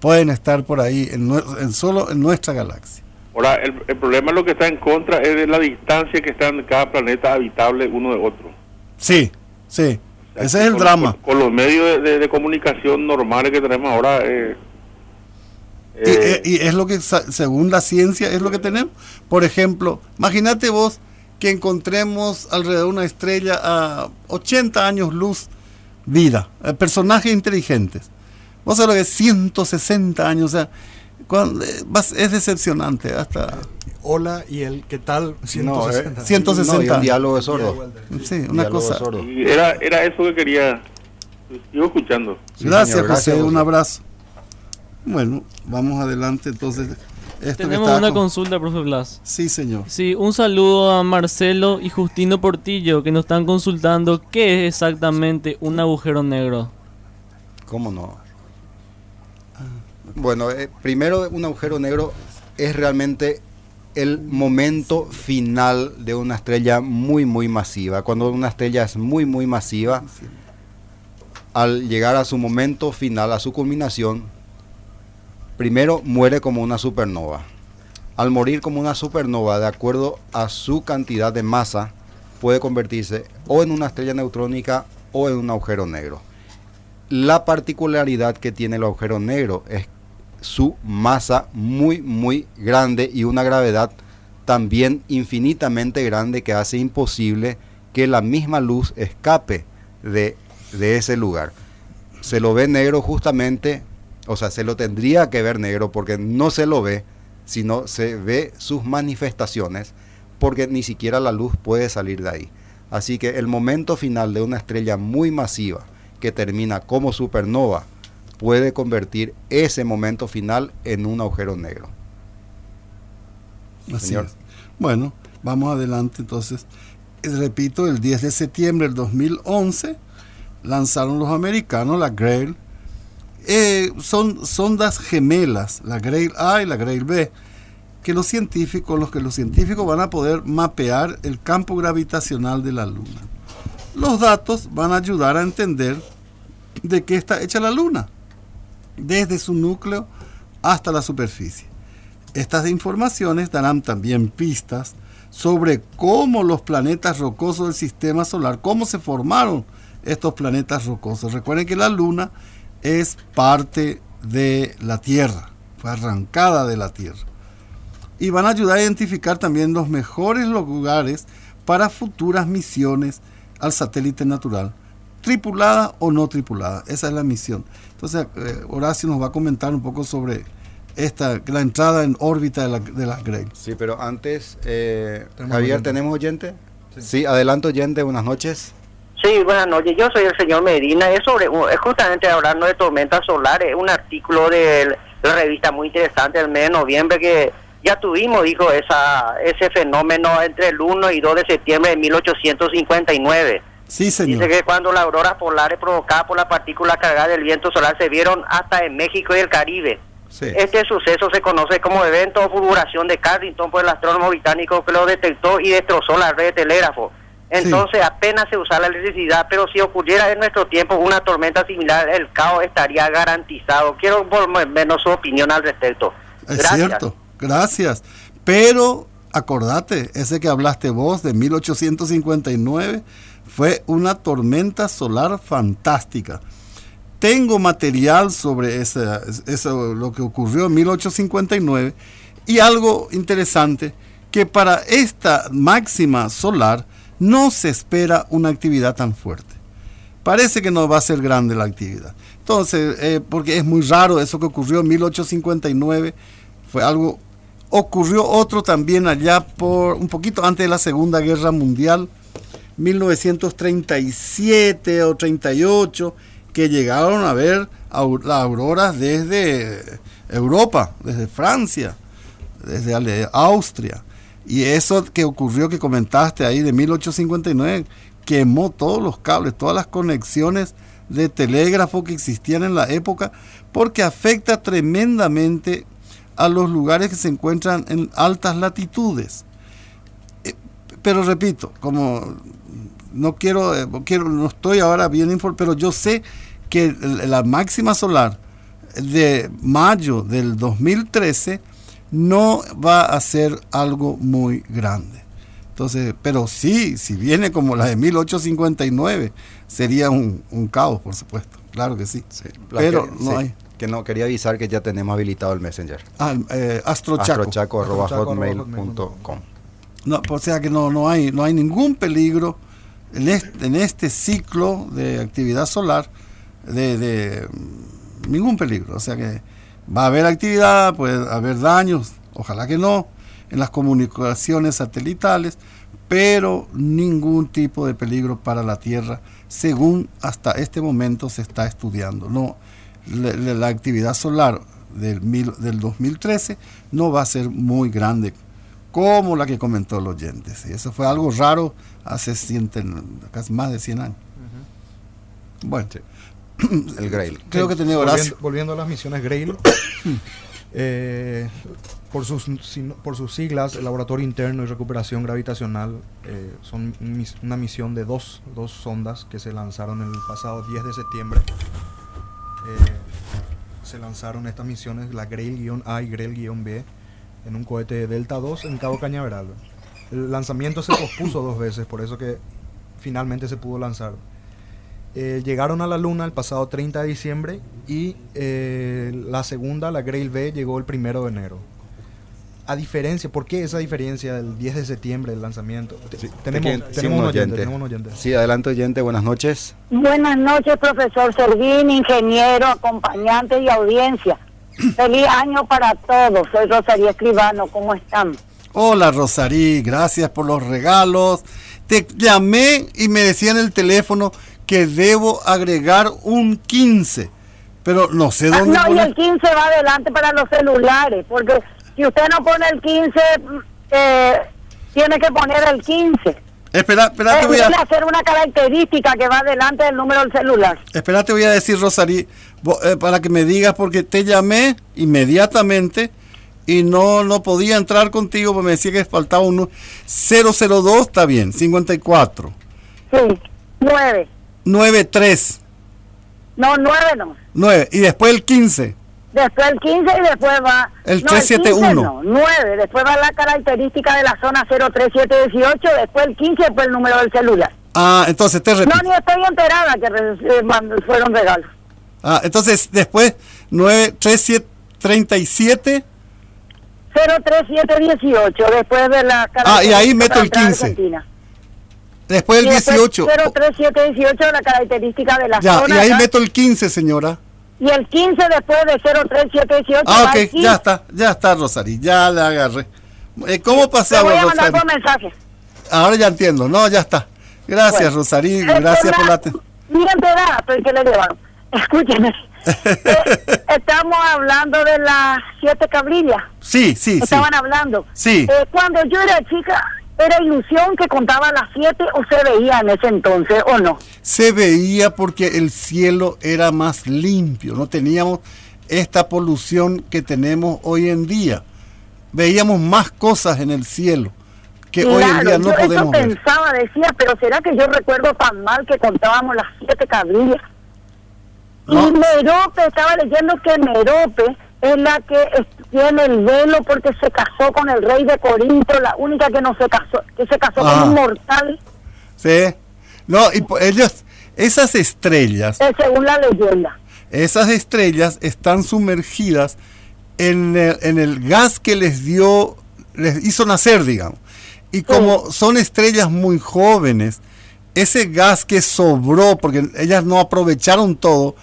pueden estar por ahí, en, solo en nuestra galaxia. Ahora, el, el problema lo que está en contra es de la distancia que está en cada planeta habitable uno de otro. Sí, sí. Ese es el con- drama. Con, con los medios de, de- de comunicación normales que tenemos ahora, eh, Y, eh, y- y es lo que, según la ciencia, es lo que tenemos. Por ejemplo, imagínate vos que encontremos alrededor de una estrella a 80 años luz vida, eh, personajes inteligentes. Vos sabés lo que es 160 años, o sea, cuando- eh, es decepcionante hasta Hola y el ¿qué tal? No, 160. eh, 160. no, y un diálogo de sordo. sí, una Diálogo cosa. sordo. Era, era eso que quería. Sigo escuchando. Sí, gracias, señor, José, un abrazo. Bueno, vamos adelante entonces. Esto Tenemos una con- consulta, profe Blas. Sí, señor. Sí, un saludo a Marcelo y Justino Portillo que nos están consultando qué es exactamente un agujero negro. ¿Cómo no? Bueno, eh, primero un agujero negro es realmente el momento final de una estrella muy muy masiva. Cuando una estrella es muy muy masiva, al llegar a su momento final, a su culminación, primero muere como una supernova. Al morir como una supernova, de acuerdo a su cantidad de masa, puede convertirse o en una estrella neutrónica o en un agujero negro. La particularidad que tiene el agujero negro es su masa muy muy grande y una gravedad también infinitamente grande que hace imposible que la misma luz escape de, de ese lugar. Se lo ve negro justamente, o sea, se lo tendría que ver negro porque no se lo ve, sino se ve sus manifestaciones porque ni siquiera la luz puede salir de ahí. Así que el momento final de una estrella muy masiva que termina como supernova puede convertir ese momento final en un agujero negro. Así Señor. es. Bueno, vamos adelante entonces. Eh, Repito, el 10 de septiembre del 2011 lanzaron los americanos la Grail. Eh, son sondas gemelas, la Grail A y la Grail B, que los científicos, los que los científicos van a poder mapear el campo gravitacional de la Luna. Los datos van a ayudar a entender de qué está hecha la Luna, desde su núcleo hasta la superficie. Estas informaciones darán también pistas sobre cómo los planetas rocosos del sistema solar, cómo se formaron estos planetas rocosos. Recuerden que la Luna es parte de la Tierra, fue arrancada de la Tierra. Y van a ayudar a identificar también los mejores lugares para futuras misiones al satélite natural, tripulada o no tripulada. Esa es la misión. Entonces, eh, Horacio nos va a comentar un poco sobre esta, la entrada en órbita de la, de la Grey. Sí, pero antes, eh, Tenemos Javier, oyente. ¿tenemos oyente? Sí. adelante oyente, buenas noches. Sí, buenas noches. Yo soy el señor Medina. Es sobre, es justamente hablando de tormentas solares. Un artículo de la revista muy interesante del mes de noviembre que ya tuvimos, dijo, esa, ese fenómeno entre el 1 y 2 de septiembre de 1859. Sí, señor. Dice que cuando las auroras polares provocadas por la partícula cargada del viento solar se vieron hasta en México y el Caribe. Sí. Este suceso se conoce como evento o fulguración de Carrington por el astrónomo británico que lo detectó y destrozó la red de telégrafo. Entonces apenas se usa la electricidad, pero si ocurriera en nuestro tiempo una tormenta similar, el caos estaría garantizado. Quiero por menos su opinión al respecto. Es cierto, gracias. Pero acordate, ese que hablaste vos de 1859 fue una tormenta solar fantástica. Tengo material sobre eso, lo que ocurrió en 1859 y algo interesante, que para esta máxima solar no se espera una actividad tan fuerte. Parece que no va a ser grande la actividad. Entonces, eh, porque es muy raro eso que ocurrió en 1859, fue algo, ocurrió otro también allá por un poquito antes de la Segunda Guerra Mundial, 1937 o 38, que llegaron a ver las auroras desde Europa, desde Francia, desde Austria. Y eso que ocurrió, que comentaste ahí de 1859, quemó todos los cables, todas las conexiones de telégrafo que existían en la época, porque afecta tremendamente a los lugares que se encuentran en altas latitudes. Eh, Pero repito, como no quiero, eh, quiero no estoy ahora bien informado, pero yo sé que la máxima solar de mayo del 2013 no va a ser algo muy grande. Entonces, pero sí, si viene como la de 1859, sería un, un caos, por supuesto. Claro que sí. Pero que- no sí, hay. Que no, quería avisar que ya tenemos habilitado el Messenger. Ah, eh, Astrochaco. Astrochaco arroba Astrochaco arroba hotmail.com. No, o sea que no, no, hay, no hay ningún peligro en este, ciclo de actividad solar, de, ningún peligro. O sea que Va a haber actividad, puede haber daños, ojalá que no, en las comunicaciones satelitales, pero ningún tipo de peligro para la Tierra, según hasta este momento se está estudiando. No, la, la actividad solar del, mil, del 2013 no va a ser muy grande como la que comentó el oyente. ¿sí? Eso fue algo raro hace casi más de 100 años. Uh -huh. Bueno, el Grail. Creo que tenía. Volviendo, volviendo, a las misiones Grail, eh, por, sus, por sus siglas, el Laboratorio Interno y Recuperación Gravitacional, eh, son una misión de dos, dos, sondas que se lanzaron el pasado 10 de septiembre. Eh, se lanzaron estas misiones, la Grail-A y Grail-B, en un cohete Delta 2 en Cabo Cañaveral. El lanzamiento se pospuso dos veces, por eso que finalmente se pudo lanzar. Eh, llegaron a la Luna el pasado 30 de diciembre y eh, la segunda, la Grail B, llegó el primero de enero. A diferencia, ¿por qué esa diferencia del 10 de septiembre del lanzamiento? Sí, tenemos, tenemos, un un oyente. oyente, tenemos un oyente. Sí, adelante oyente, buenas noches. Buenas noches, profesor Servín, ingeniero, acompañante y audiencia. Feliz año para todos. Soy Rosario Escribano, ¿cómo están? Hola Rosarí, gracias por los regalos. Te llamé y me decía en el teléfono que debo agregar un 15, pero no sé dónde. Ah, no, poner. y el 15 va adelante para los celulares, porque si usted no pone el 15, eh, tiene que poner el 15. Espera, espera, te voy a, ser una característica que va adelante del número del celular. espera, te voy a decir Rosarí, eh, para que me digas, porque te llamé inmediatamente y no, no podía entrar contigo, porque me decía que faltaba uno. 002, está bien, 54. Sí, 9. 93, No, 9 no. 9. Y después el 15. Después el 15 y después va... El no, 371. no, 9. Después va la característica de la zona 03718, después el 15, después el número del celular. Ah, entonces te repito. No, ni estoy enterada que eh, fueron regalos. Ah, entonces después 9, 3, 7, 37. 03718, después de la Ah, y ahí meto el entrar a 15. Argentina. Después el Y después 18. 03718, la característica de la Ya, zona. y ahí acá. meto el 15, señora. Y el 15 después de 03718. Ah, ok, el 15. ya está, ya está, Rosari, ya le agarré. Eh, ¿Cómo Te pasamos, voy a mandar Rosari? por mensaje. Ahora ya entiendo, no, ya está. Gracias, Bueno. Rosarí, Este, gracias por la la- atención. Mira, enterada, estoy que le llevaron. Escúcheme. Eh, estamos hablando de las siete cabrillas. Sí, sí, sí. Estaban hablando. Sí. Eh, cuando yo era chica, ¿era ilusión que contaba las siete o se veía en ese entonces o no? Se veía porque el cielo era más limpio, no teníamos esta polución que tenemos hoy en día. Veíamos más cosas en el cielo que hoy en día no yo eso podemos ver. pensaba, decía, pero ¿será que yo recuerdo tan mal que contábamos las siete cabrillas? No. Y Merope, estaba leyendo que Merope es la que tiene el velo porque se casó con el rey de Corinto, la única que no se casó, que se casó Ah. con un mortal, Sí. No, y ellos, esas estrellas, según la leyenda. esas estrellas están sumergidas en el, en el gas que les dio, les hizo nacer, digamos. Y como son estrellas muy jóvenes, ese gas que sobró, porque ellas no aprovecharon todo,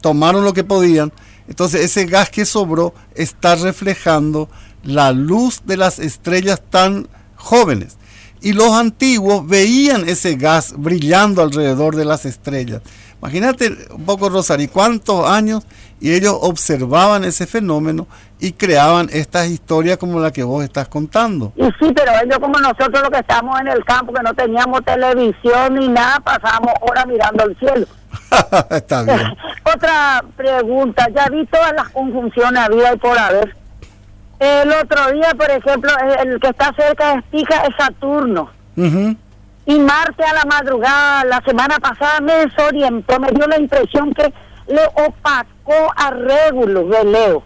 tomaron lo que podían, entonces ese gas que sobró está reflejando la luz de las estrellas tan jóvenes. Y los antiguos veían ese gas brillando alrededor de las estrellas. Imagínate un poco, Rosari, cuántos años y ellos observaban ese fenómeno y creaban estas historias como la que vos estás contando. Y sí, pero ellos como nosotros los que estamos en el campo, que no teníamos televisión ni nada, pasábamos horas mirando el cielo. Está bien. Otra pregunta, ya vi todas las conjunciones había y por haber. El otro día, por ejemplo, el que está cerca de Estica es Saturno. Ujú. Y Marte a la madrugada, la semana pasada me desorientó, me dio la impresión que le opacó a Regulus de Leo.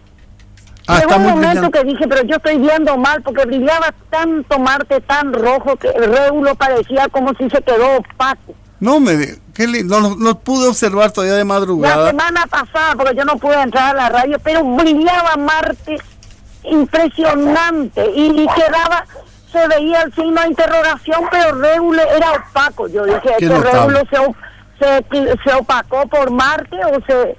Ah, Llegó un momento brillante. que dije, pero yo estoy viendo mal, porque brillaba tanto Marte tan rojo que Regulus parecía como si se quedó opaco. No me qué li- no, no, no pude observar todavía de La madrugada. semana pasada, porque yo no pude entrar a la radio, pero brillaba Marte impresionante y, y quedaba, se veía el signo de interrogación, pero Regulus era opaco. Yo dije, Qué ¿este se, se, se opacó por Marte o se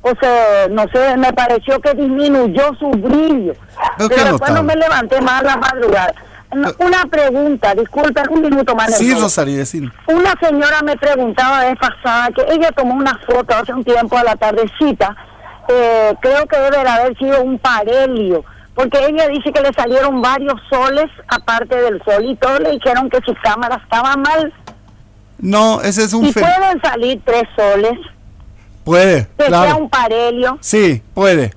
o sea, no sé, me pareció que disminuyó su brillo. ¿Pero Pero, después no me levanté más a la madrugada. Una- Una pregunta, disculpen un minuto más. Sí. Rosario, decir. Una señora me preguntaba la vez pasada que ella tomó una foto hace un tiempo a la tardecita. eh, creo que debe de haber sido un parelio, porque ella dice que le salieron varios soles aparte del sol y todos le dijeron que su cámara estaba mal. No, ese es un Y pueden salir tres soles, Puede, que sea un parelio. Sí, puede.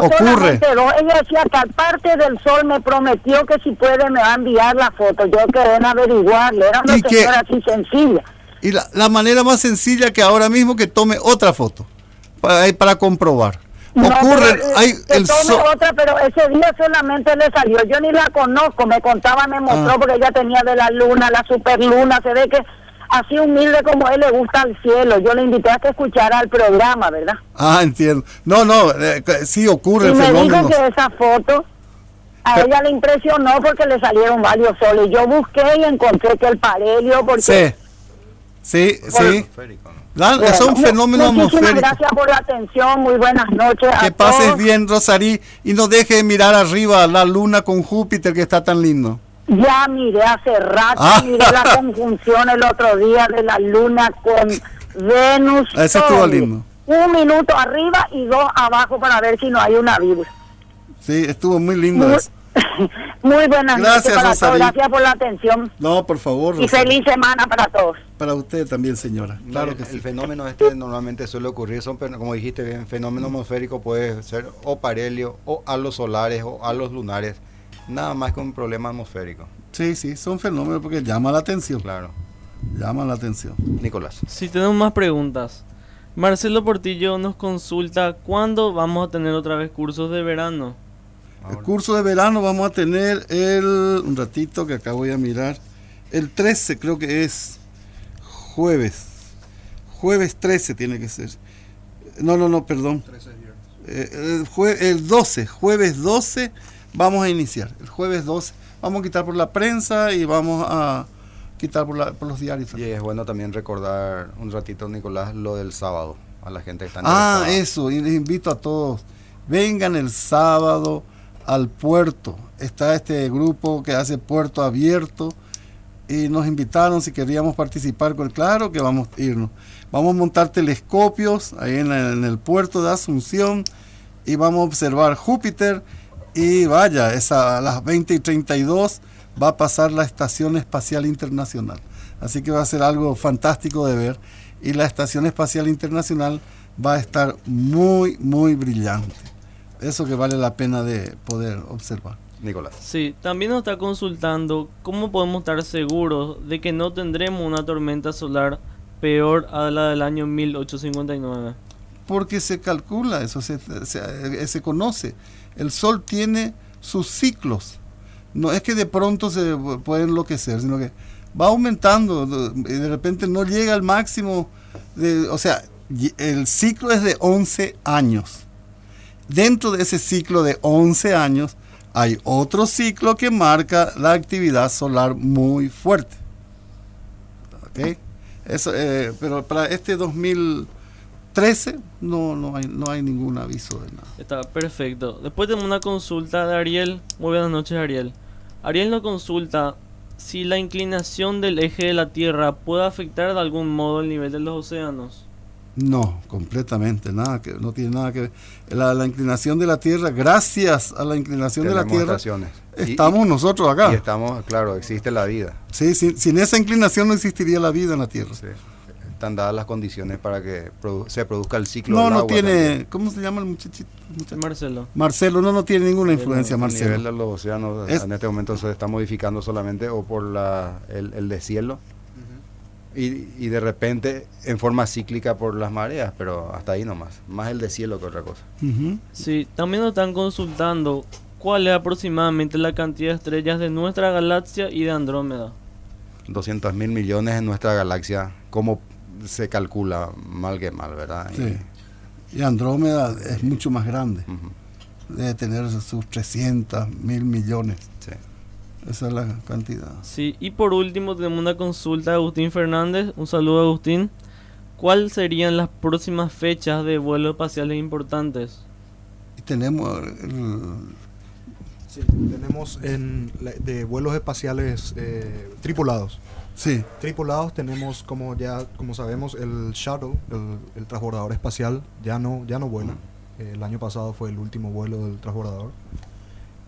O Ocurre. dos. Ella decía que aparte del sol me prometió que si puede me va a enviar la foto. Yo quedé en averiguarle. Era una señora así sencilla. Y la, la manera más sencilla que ahora mismo que tome otra foto para, para comprobar. No, Ocurre, pero, eh, hay que el tome sol. otra, pero ese día solamente le salió. Yo ni la conozco, me contaba, me mostró Ah. porque ella tenía de la luna, la superluna. Se ve que así humilde como él le gusta al cielo. Yo le invité a que escuchara el programa, ¿verdad? Ah, entiendo. No, no, eh, sí ocurre Y el me fenómeno. dijo que esa foto a Pero- ella le impresionó porque le salieron varios soles. Yo busqué y encontré que el parelio, porque Sí, sí, sí. Dan- Bueno, son mu- fenómenos muchísimas atmosféricos. gracias por la atención, muy buenas noches. a Que pases todos. bien, Rosarí, y no deje de mirar arriba la luna con Júpiter que está tan lindo. Ya miré hace rato, Ah. miré la conjunción el otro día de la luna con Venus. Ese estuvo lindo. Un minuto arriba y dos abajo para ver si no hay una vibra. Sí, estuvo muy lindo Muy, eso. muy buenas Gracias, noches para todos. Gracias por la atención No, por favor, y feliz semana para todos. Para usted también, señora. Claro el, que el sí. fenómeno este normalmente suele ocurrir, son, como dijiste bien, fenómeno atmosférico puede ser o parelio, o halos solares, o halos lunares, nada más que un problema atmosférico. Sí, sí, son fenómenos porque llama la atención. Claro. Llama la atención. Nicolás. Si tenemos más preguntas. Marcelo Portillo nos consulta cuándo vamos a tener otra vez cursos de verano. El curso de verano vamos a tener el, un ratito que acá voy a mirar, el 13 creo que es jueves. Jueves 13 tiene que ser. No, no, no, perdón. Eh, el, jue- el 12, jueves 12 vamos a iniciar. El jueves 12 vamos a quitar por la prensa y vamos a quitar por, la- por los diarios. Y es bueno también recordar un ratito, Nicolás, lo del sábado, a la gente que está Ah, interesada. eso, y les invito a todos. Vengan el sábado al puerto. Está este grupo que hace puerto abierto y nos invitaron si queríamos participar. con Claro que vamos a irnos. Vamos a montar telescopios ahí en, en el puerto de Asunción y vamos a observar Júpiter. Y vaya, esa, a las 20 y 32 va a pasar la Estación Espacial Internacional. Así que va a ser algo fantástico de ver. Y la Estación Espacial Internacional va a estar muy, muy brillante. Eso que vale la pena de poder observar. Nicolás. Sí, también nos está consultando cómo podemos estar seguros de que no tendremos una tormenta solar peor a la del año 1859. Porque se calcula, eso se, se- conoce. El Sol tiene sus ciclos. No es que de pronto se puede enloquecer, sino que va aumentando y de repente no llega al máximo. O sea, el ciclo es de 11 años. Dentro de ese ciclo de 11 años hay otro ciclo que marca la actividad solar muy fuerte. ¿Ok? Eso, eh, pero para este 2013 no, no, hay, no hay ningún aviso de nada. Está perfecto. Después tenemos una consulta de Ariel. Muy buenas noches, Ariel. Ariel nos consulta si la inclinación del eje de la Tierra puede afectar de algún modo el nivel de los océanos. No, completamente, nada que no tiene nada que ver. La, la inclinación de la Tierra, gracias a la inclinación de la Tierra, estaciones. Y- estamos nosotros acá. Y estamos, claro, existe la vida. Sí, sin, sin esa inclinación no existiría la vida en la Tierra. Sí. Están dadas las condiciones para que produ- se produzca el ciclo No, del no agua tiene, también. ¿cómo se llama el muchachito? Marcelo. Marcelo, no, no tiene ninguna El- influencia, El Marcelo. nivel de los océanos Es- en este momento se está modificando solamente o por la, el, el deshielo y, y de repente en forma cíclica por las mareas, pero hasta ahí nomás. Más el deshielo que otra cosa. Ujú. Sí, también nos están consultando cuál es aproximadamente la cantidad de estrellas de nuestra galaxia y de Andrómeda. 200 mil millones en nuestra galaxia, ¿cómo se calcula mal que mal, verdad? Y- Sí. Y Andrómeda es mucho más grande. Debe tener sus 300 mil millones. sí. Esa es la cantidad. Sí, y por último tenemos una consulta de Agustín Fernández. Un saludo, Agustín. ¿cuáles serían las próximas fechas de vuelos espaciales importantes? Y tenemos Sí, tenemos en, de vuelos espaciales eh, tripulados. Sí. Tripulados tenemos como ya como sabemos el shuttle, el, transbordador espacial ya no ya no vuela. el año pasado fue el último vuelo del transbordador.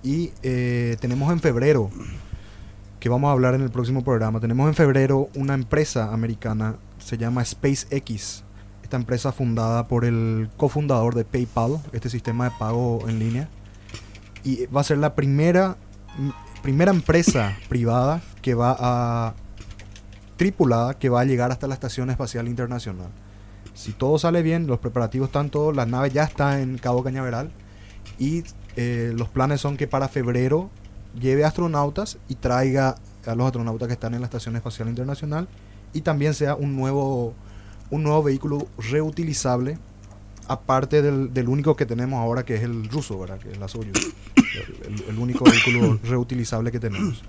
Y eh, tenemos en febrero que vamos a hablar en el próximo programa. Tenemos en febrero una empresa americana se llama SpaceX. Esta empresa fundada por el cofundador de PayPal, este sistema de pago en línea y va a ser la primera, primera empresa privada que va a tripulada que va a llegar hasta la Estación Espacial Internacional. Si todo sale bien, los preparativos están todos, la nave ya está en Cabo Cañaveral y eh, los planes son que para febrero lleve astronautas y traiga a los astronautas que están en la Estación Espacial Internacional y también sea un nuevo, un nuevo vehículo reutilizable aparte del, del, único que tenemos ahora, que es el ruso, ¿verdad? Que es la Soyuz. El, único vehículo reutilizable que tenemos.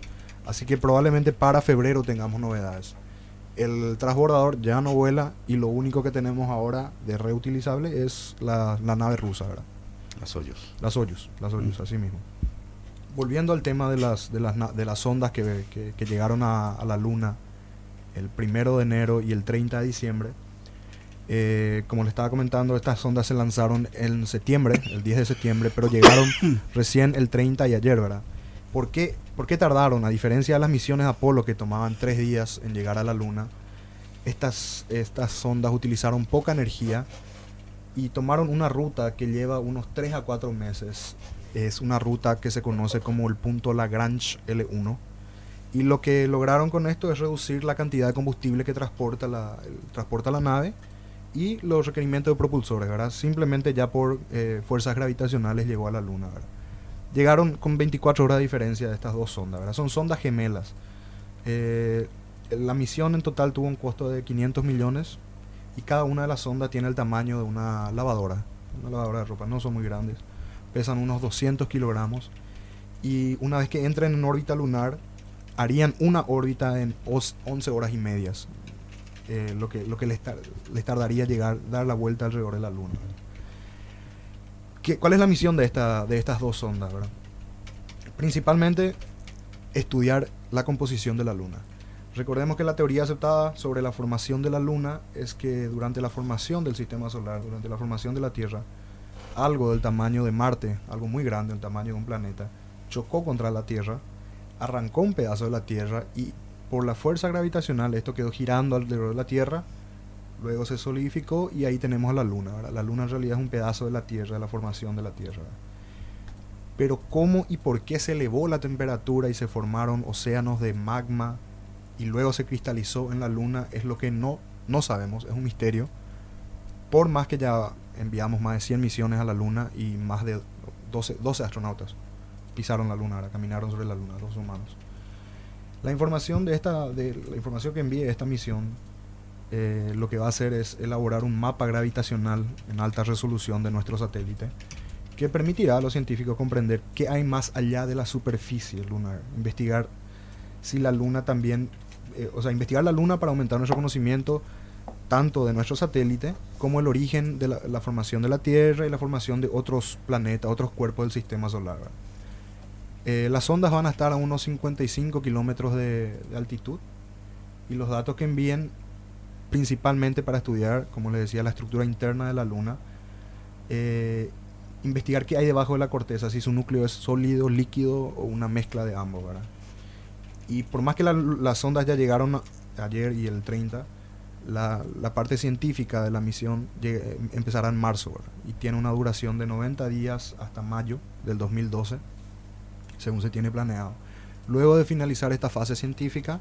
Así que probablemente para febrero tengamos novedades. El transbordador ya no vuela y lo único que tenemos ahora de reutilizable es la, la nave rusa, ¿verdad? Las Soyuz. Las Soyuz, las Soyuz, así mismo. Volviendo al tema de las, de las, de las ondas que, que, que llegaron a, a la Luna el primero de enero y el 30 de diciembre, eh, como le estaba comentando, estas sondas se lanzaron en septiembre, el 10 de septiembre, pero llegaron recién el 30 y ayer, ¿verdad? ¿Por qué, ¿Por qué tardaron? A diferencia de las misiones Apolo que tomaban tres días en llegar a la Luna, estas, estas sondas utilizaron poca energía y tomaron una ruta que lleva unos 3 a 4 meses. Es una ruta que se conoce como el punto Lagrange L1. Y lo que lograron con esto es reducir la cantidad de combustible que transporta la, transporta la nave y los requerimientos de propulsores, ¿verdad? Simplemente ya por eh, fuerzas gravitacionales llegó a la Luna, ¿verdad? Llegaron con 24 horas de diferencia de estas dos sondas, ¿verdad? Son sondas gemelas. Eh, la misión en total tuvo un costo de 500 millones y cada una de las sondas tiene el tamaño de una lavadora, una lavadora de ropa, no son muy grandes, pesan unos 200 kilogramos y una vez que entren en órbita lunar harían una órbita en 11 horas y medias, eh, lo que, lo que les, tardaría llegar, dar la vuelta alrededor de la Luna. ¿Qué, ¿Cuál es la misión de, esta, de estas dos sondas? Principalmente estudiar la composición de la Luna. Recordemos que la teoría aceptada sobre la formación de la Luna es que durante la formación del sistema solar, durante la formación de la Tierra, algo del tamaño de Marte, algo muy grande, el tamaño de un planeta, chocó contra la Tierra, arrancó un pedazo de la Tierra y por la fuerza gravitacional esto quedó girando alrededor de la Tierra, luego se solidificó y ahí tenemos a la Luna. La Luna en realidad es un pedazo de la Tierra, de la formación de la Tierra. Pero cómo y por qué se elevó la temperatura y se formaron océanos de magma y luego se cristalizó en la Luna es lo que no, no sabemos, es un misterio. Por más que ya enviamos más de 100 misiones a la Luna y más de 12, 12 astronautas pisaron la Luna, caminaron sobre la Luna, los humanos. La información de esta, de la información que envíe esta misión, eh, lo que va a hacer es elaborar un mapa gravitacional en alta resolución de nuestro satélite, que permitirá a los científicos comprender qué hay más allá de la superficie lunar, investigar si la luna también, eh, o sea, investigar la luna para aumentar nuestro conocimiento tanto de nuestro satélite como el origen de la, la formación de la Tierra y la formación de otros planetas, otros cuerpos del sistema solar. Eh, las ondas van a estar a unos 55 kilómetros de, altitud y los datos que envíen principalmente para estudiar, como les decía, la estructura interna de la Luna, eh, investigar qué hay debajo de la corteza, si su núcleo es sólido, líquido o una mezcla de ambos. ¿verdad? Y por más que las ondas ya llegaron ayer y el 30, la, parte científica de la misión empezará en marzo y tiene una duración de 90 días hasta mayo del 2012 según se tiene planeado. Luego de finalizar esta fase científica,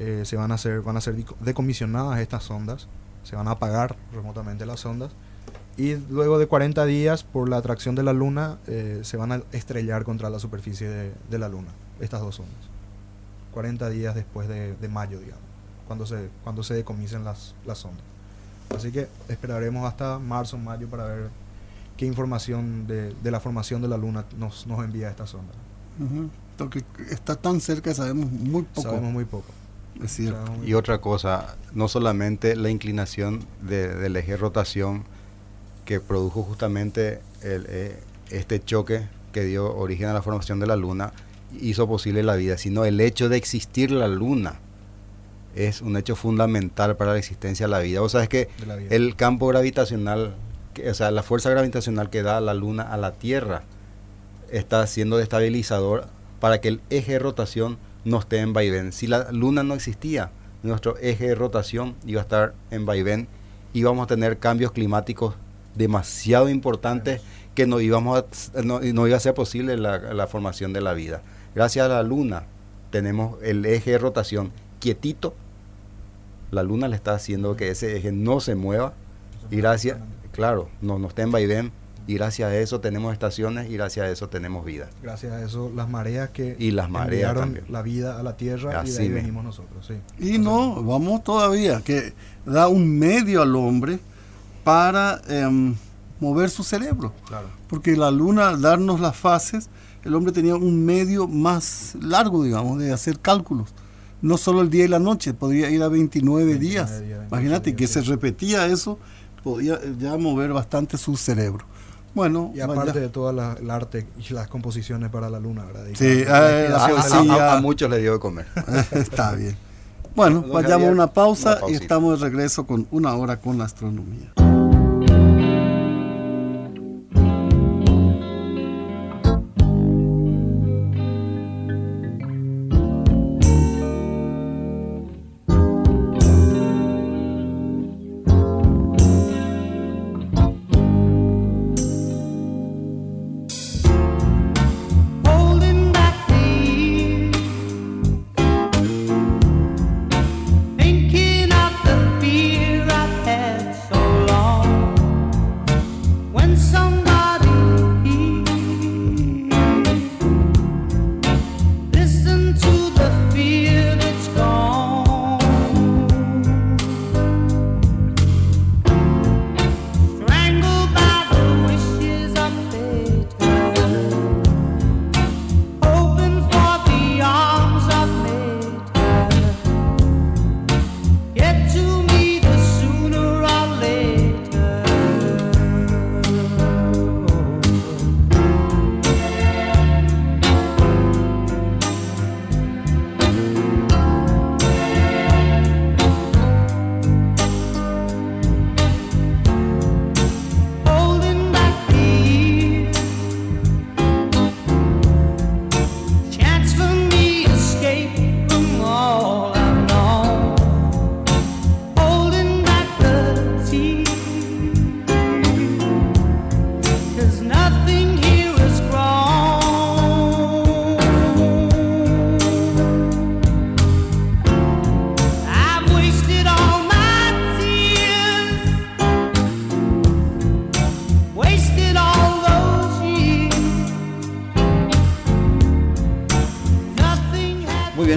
eh, se van a hacer, van a ser decomisionadas estas sondas, se van a apagar remotamente las sondas y luego de 40 días por la atracción de la Luna eh, se van a estrellar contra la superficie de, la Luna, estas dos sondas. 40 días después de, mayo, digamos, cuando se, cuando se decomisen las, las sondas. Así que esperaremos hasta marzo, mayo para ver qué información de, de la formación de la Luna nos, nos envía esta sonda. Porque está tan cerca, sabemos muy poco. Sabemos muy poco. Es cierto. Y otra cosa, no solamente la inclinación del eje de rotación que produjo justamente el, eh, este choque que dio origen a la formación de la Luna, hizo posible la vida, sino el hecho de existir la Luna es un hecho fundamental para la existencia de la vida. O sea, es que el campo gravitacional, o sea, la fuerza gravitacional que da la Luna a la Tierra está siendo estabilizador para que el eje de rotación no esté en vaivén. Si la Luna no existía, nuestro eje de rotación iba a estar en vaivén y íbamos a tener cambios climáticos demasiado importantes que no, íbamos no, iba a ser posible la, formación de la vida. Gracias a la luna tenemos el eje de rotación quietito. La luna le está haciendo que ese eje no se mueva y gracias, claro, no, no está en vaivén y gracias a eso tenemos estaciones y gracias a eso tenemos vida. Gracias a eso las mareas que y las mareas la vida a la tierra y de ahí venimos nosotros. Sí. Y no, vamos todavía, que da un medio al hombre para em, mover su cerebro. Porque la luna, al darnos las fases, el hombre tenía un medio más largo, digamos, de hacer cálculos. No solo el día y la noche, podría ir a 29, días. Imagínate que se repetía eso, podía ya mover bastante su cerebro. Bueno, y aparte de todo el arte y las composiciones para la luna, ¿verdad? Sí, a, a, muchos le dio de comer. Está bien. Bueno, vayamos a una pausa y estamos de regreso con una hora con la astronomía.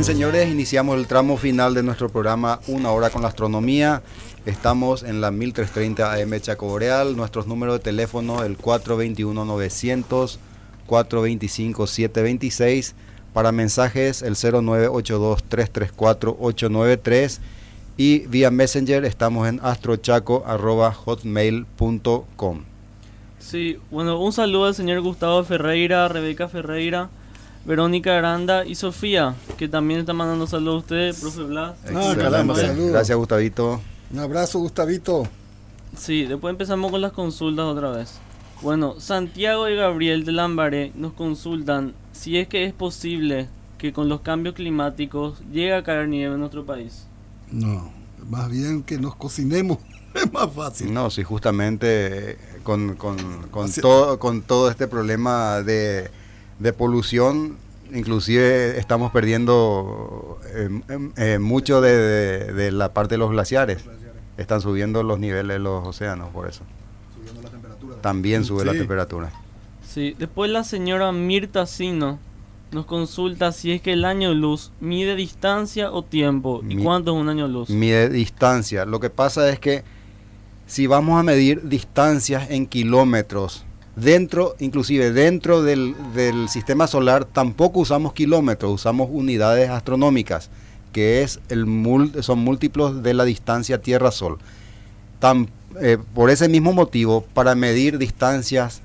Señores, iniciamos el tramo final de nuestro programa Una hora con la astronomía. Estamos en la 1330 AM Chaco Boreal. Nuestros números de teléfono, el 421-900, 425-726. Para mensajes, el 0982-334-893. Y vía Messenger estamos en astrochaco.hotmail.com. Sí, bueno, un saludo al señor Gustavo Ferreira, Rebeca Ferreira. Verónica Aranda y Sofía, que también está mandando saludos a ustedes, profe Blas. Ah, caramba, saludos. Gracias, Gustavito. Un abrazo, Gustavito. Sí, después empezamos con las consultas otra vez. Bueno, Santiago y Gabriel de Lambaré nos consultan si es que es posible que con los cambios climáticos llegue a caer nieve en nuestro país. No, más bien que nos cocinemos. Es más fácil. No, sí, justamente con, con, con todo, con todo este problema de de polución, inclusive estamos perdiendo eh, eh, mucho de, la parte de los glaciares. Están subiendo los niveles de los océanos por eso. Subiendo la temperatura. También sube la temperatura. Sí, después la señora Mirta Sino nos consulta si es que el año luz mide distancia o tiempo y cuánto es un año luz. Mide distancia. Lo que pasa es que si vamos a medir distancias en kilómetros, Dentro, inclusive dentro del, sistema solar, tampoco usamos kilómetros, usamos unidades astronómicas, que es el son múltiplos de la distancia Tierra-Sol. Eh, por ese mismo motivo, para medir distancias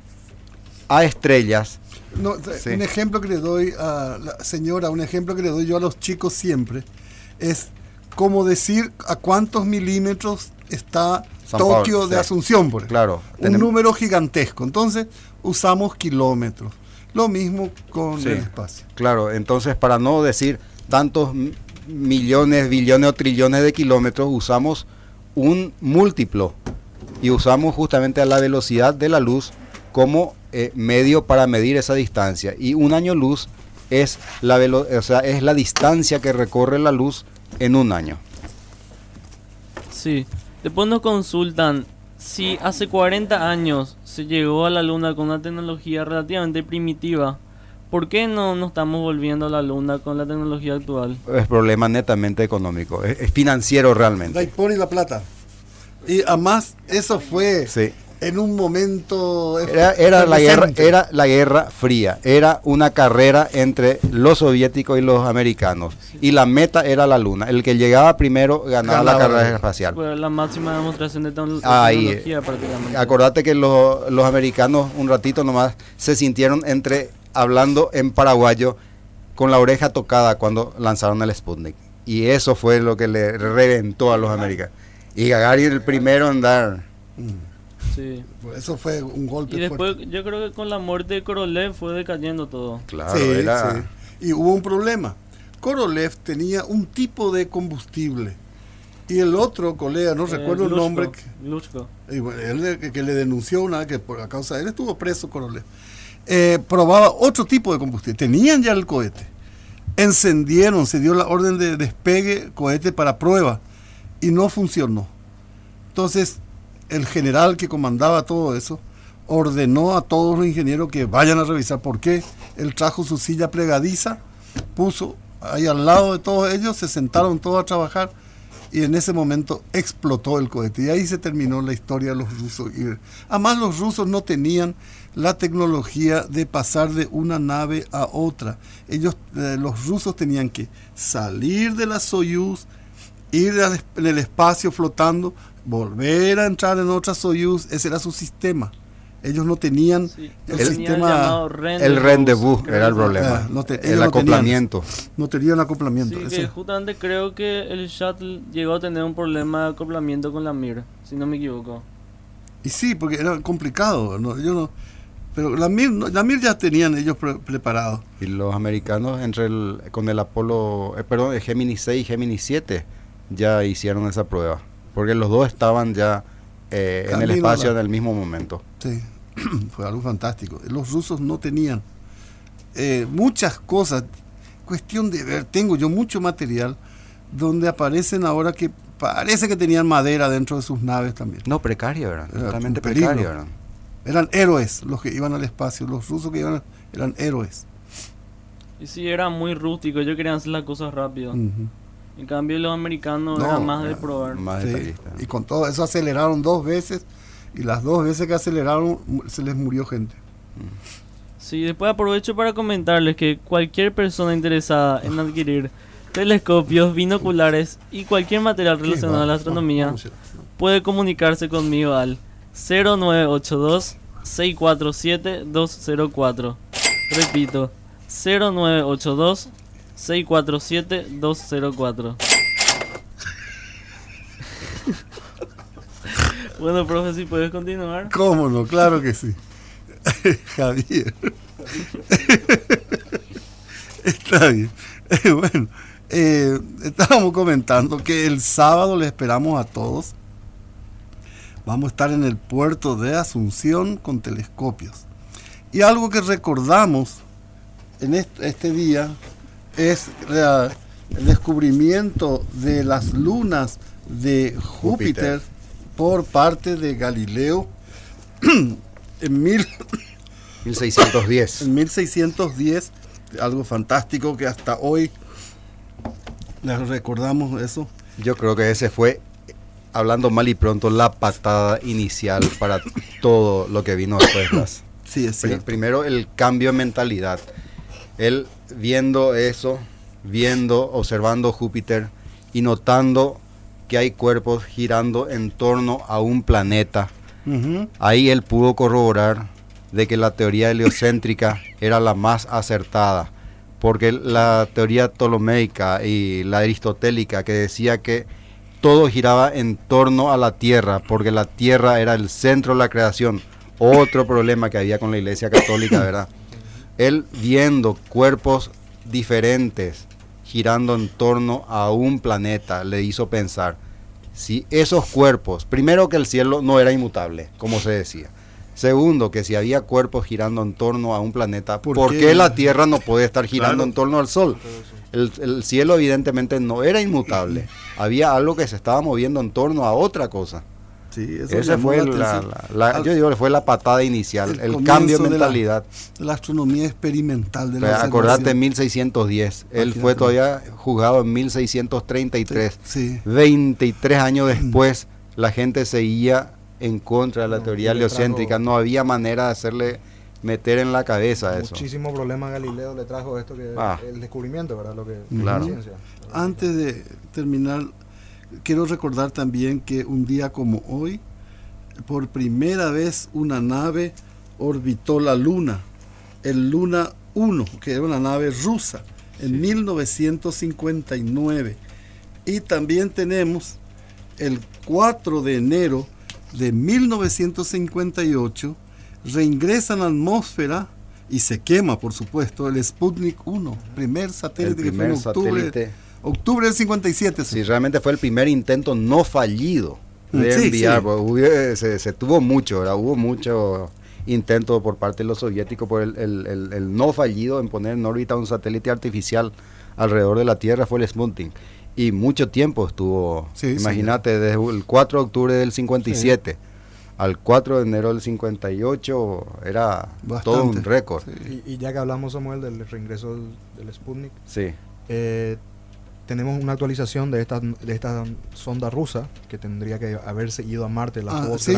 a estrellas. Un ejemplo que le doy a la señora, un ejemplo que le doy yo a los chicos siempre, es como decir a cuántos milímetros está Tokio de Asunción, por Claro. Un número gigantesco. Entonces usamos kilómetros. Lo mismo con el espacio. Claro, entonces para no decir tantos millones, billones o trillones de kilómetros, usamos un múltiplo y usamos justamente a la velocidad de la luz como eh, medio para medir esa distancia. Y un año luz es la, o sea, es la distancia que recorre la luz en un año. Sí, después nos consultan si hace 40 años se llegó a la luna con una tecnología relativamente primitiva. ¿Por qué no nos estamos volviendo a la luna con la tecnología actual? Es problema netamente económico, es, financiero realmente. La pone la plata. Y además eso fue en un momento... Era, la guerra, era la guerra fría, era una carrera entre los soviéticos y los americanos. Y la meta era la luna. El que llegaba primero ganaba, la carrera espacial. Fue la máxima demostración de, tecnología Acordate que los, los americanos un ratito nomás se sintieron entre hablando en paraguayo con la oreja tocada cuando lanzaron el Sputnik. Y eso fue lo que le reventó a los americanos. Y Gagarin el primero en dar. Sí. Pues eso fue un golpe. Y después yo creo que con la muerte de Korolev fue decayendo todo. Claro, sí, Y hubo un problema. Korolev tenía un tipo de combustible. Y el otro colega, no eh, recuerdo el nombre, que, él que, le denunció una vez que por a causa de él estuvo preso Korolev. Eh, probaba otro tipo de combustible. Tenían ya el cohete. Encendieron, se dio la orden de despegue cohete para prueba y no funcionó. Entonces, el general que comandaba todo eso ordenó a todos los ingenieros que vayan a revisar por qué. Él trajo su silla plegadiza, puso ahí al lado de todos ellos, se sentaron todos a trabajar y en ese momento explotó el cohete. Y ahí se terminó la historia de los rusos. Además, los rusos no tenían la tecnología de pasar de una nave a otra. Ellos, eh, los rusos tenían que salir de la Soyuz, ir en el espacio flotando, volver a entrar en otra Soyuz, ese era su sistema. Ellos no tenían el, sistema. El rendezvous era el problema. Ah, el acoplamiento. No tenían, acoplamiento. Sí, justamente creo que el shuttle llegó a tener un problema de acoplamiento con la Mir, si no me equivoco. Y sí, porque era complicado. ¿no? Yo no, pero la Mir, la Mir ya tenían ellos preparado. Y los americanos entre el, con el Apolo, eh, perdón, el Gemini 6 y Gemini 7 ya hicieron esa prueba. Porque los dos estaban ya eh, en el espacio en el mismo momento. Sí, fue algo fantástico. Los rusos no tenían eh, muchas cosas. Cuestión de ver, tengo yo mucho material donde aparecen ahora que parece que tenían madera dentro de sus naves también. No, precario eran, totalmente precario eran. Eran héroes los que iban al espacio, los rusos que iban eran héroes. Y sí, era muy rústico, ellos querían hacer las cosas rápido. En cambio los americanos eran más de probar. Más Y con todo eso aceleraron dos veces y las dos veces que aceleraron se les murió gente. Sí, después aprovecho para comentarles que cualquier persona interesada en adquirir telescopios, binoculares y cualquier material relacionado a la astronomía puede comunicarse conmigo al 0982 647 204. Repito, 0982 647-204. bueno, profe, si puedes continuar. ¿Cómo no? Claro que sí. Javier. Está bien. bueno, eh, estábamos comentando que el sábado le esperamos a todos. Vamos a estar en el puerto de Asunción con telescopios. Y algo que recordamos en este día es el descubrimiento de las lunas de Júpiter, por parte de Galileo en mil, 1610. En 1610, algo fantástico que hasta hoy les recordamos eso. Yo creo que ese fue, hablando mal y pronto, la patada inicial para todo lo que vino después. Sí, es Primero el cambio de mentalidad él viendo eso, viendo, observando Júpiter y notando que hay cuerpos girando en torno a un planeta. Ahí él pudo corroborar de que la teoría heliocéntrica era la más acertada, porque la teoría ptolomeica y la aristotélica que decía que todo giraba en torno a la Tierra, porque la Tierra era el centro de la creación. Otro problema que había con la Iglesia Católica, ¿verdad? Él viendo cuerpos diferentes girando en torno a un planeta, le hizo pensar, si esos cuerpos, primero que el cielo no era inmutable, como se decía, Segundo, que si había cuerpos girando en torno a un planeta, ¿por, qué? la Tierra no puede estar girando en torno al Sol? El, cielo evidentemente no era inmutable. Había algo que se estaba moviendo en torno a otra cosa. Sí, Ese fue la, yo digo, fue la patada inicial, el, cambio de mentalidad. La, astronomía experimental de la pues, Acordate en 1610, él fue todavía juzgado en 1633. Sí. 23 años después, la gente seguía en contra de la teoría heliocéntrica. No había manera de hacerle meter en la cabeza eso. Muchísimo problema Galileo le trajo esto que ah. el descubrimiento, ¿verdad? Lo que la ciencia. Antes de terminar, quiero recordar también que un día como hoy, por primera vez una nave orbitó la Luna, el Luna 1, que era una nave rusa, en 1959. Y también tenemos el 4 de enero de 1958 reingresa en la atmósfera y se quema, por supuesto, el Sputnik 1, primer satélite que fue en octubre, octubre del 57. Sí, realmente fue el primer intento no fallido de enviar. Se, tuvo mucho, hubo mucho intento por parte de los soviéticos por el, el, no fallido en poner en órbita un satélite artificial alrededor de la Tierra fue el Sputnik y mucho tiempo estuvo, imagínate, desde el 4 de octubre del 57 al 4 de enero del 58 era todo un récord. Y, ya que hablamos, Samuel, del reingreso del, Sputnik, sí. Eh, tenemos una actualización de esta, de esta sonda rusa que tendría que haberse ido a Marte, la ah, ¿sí?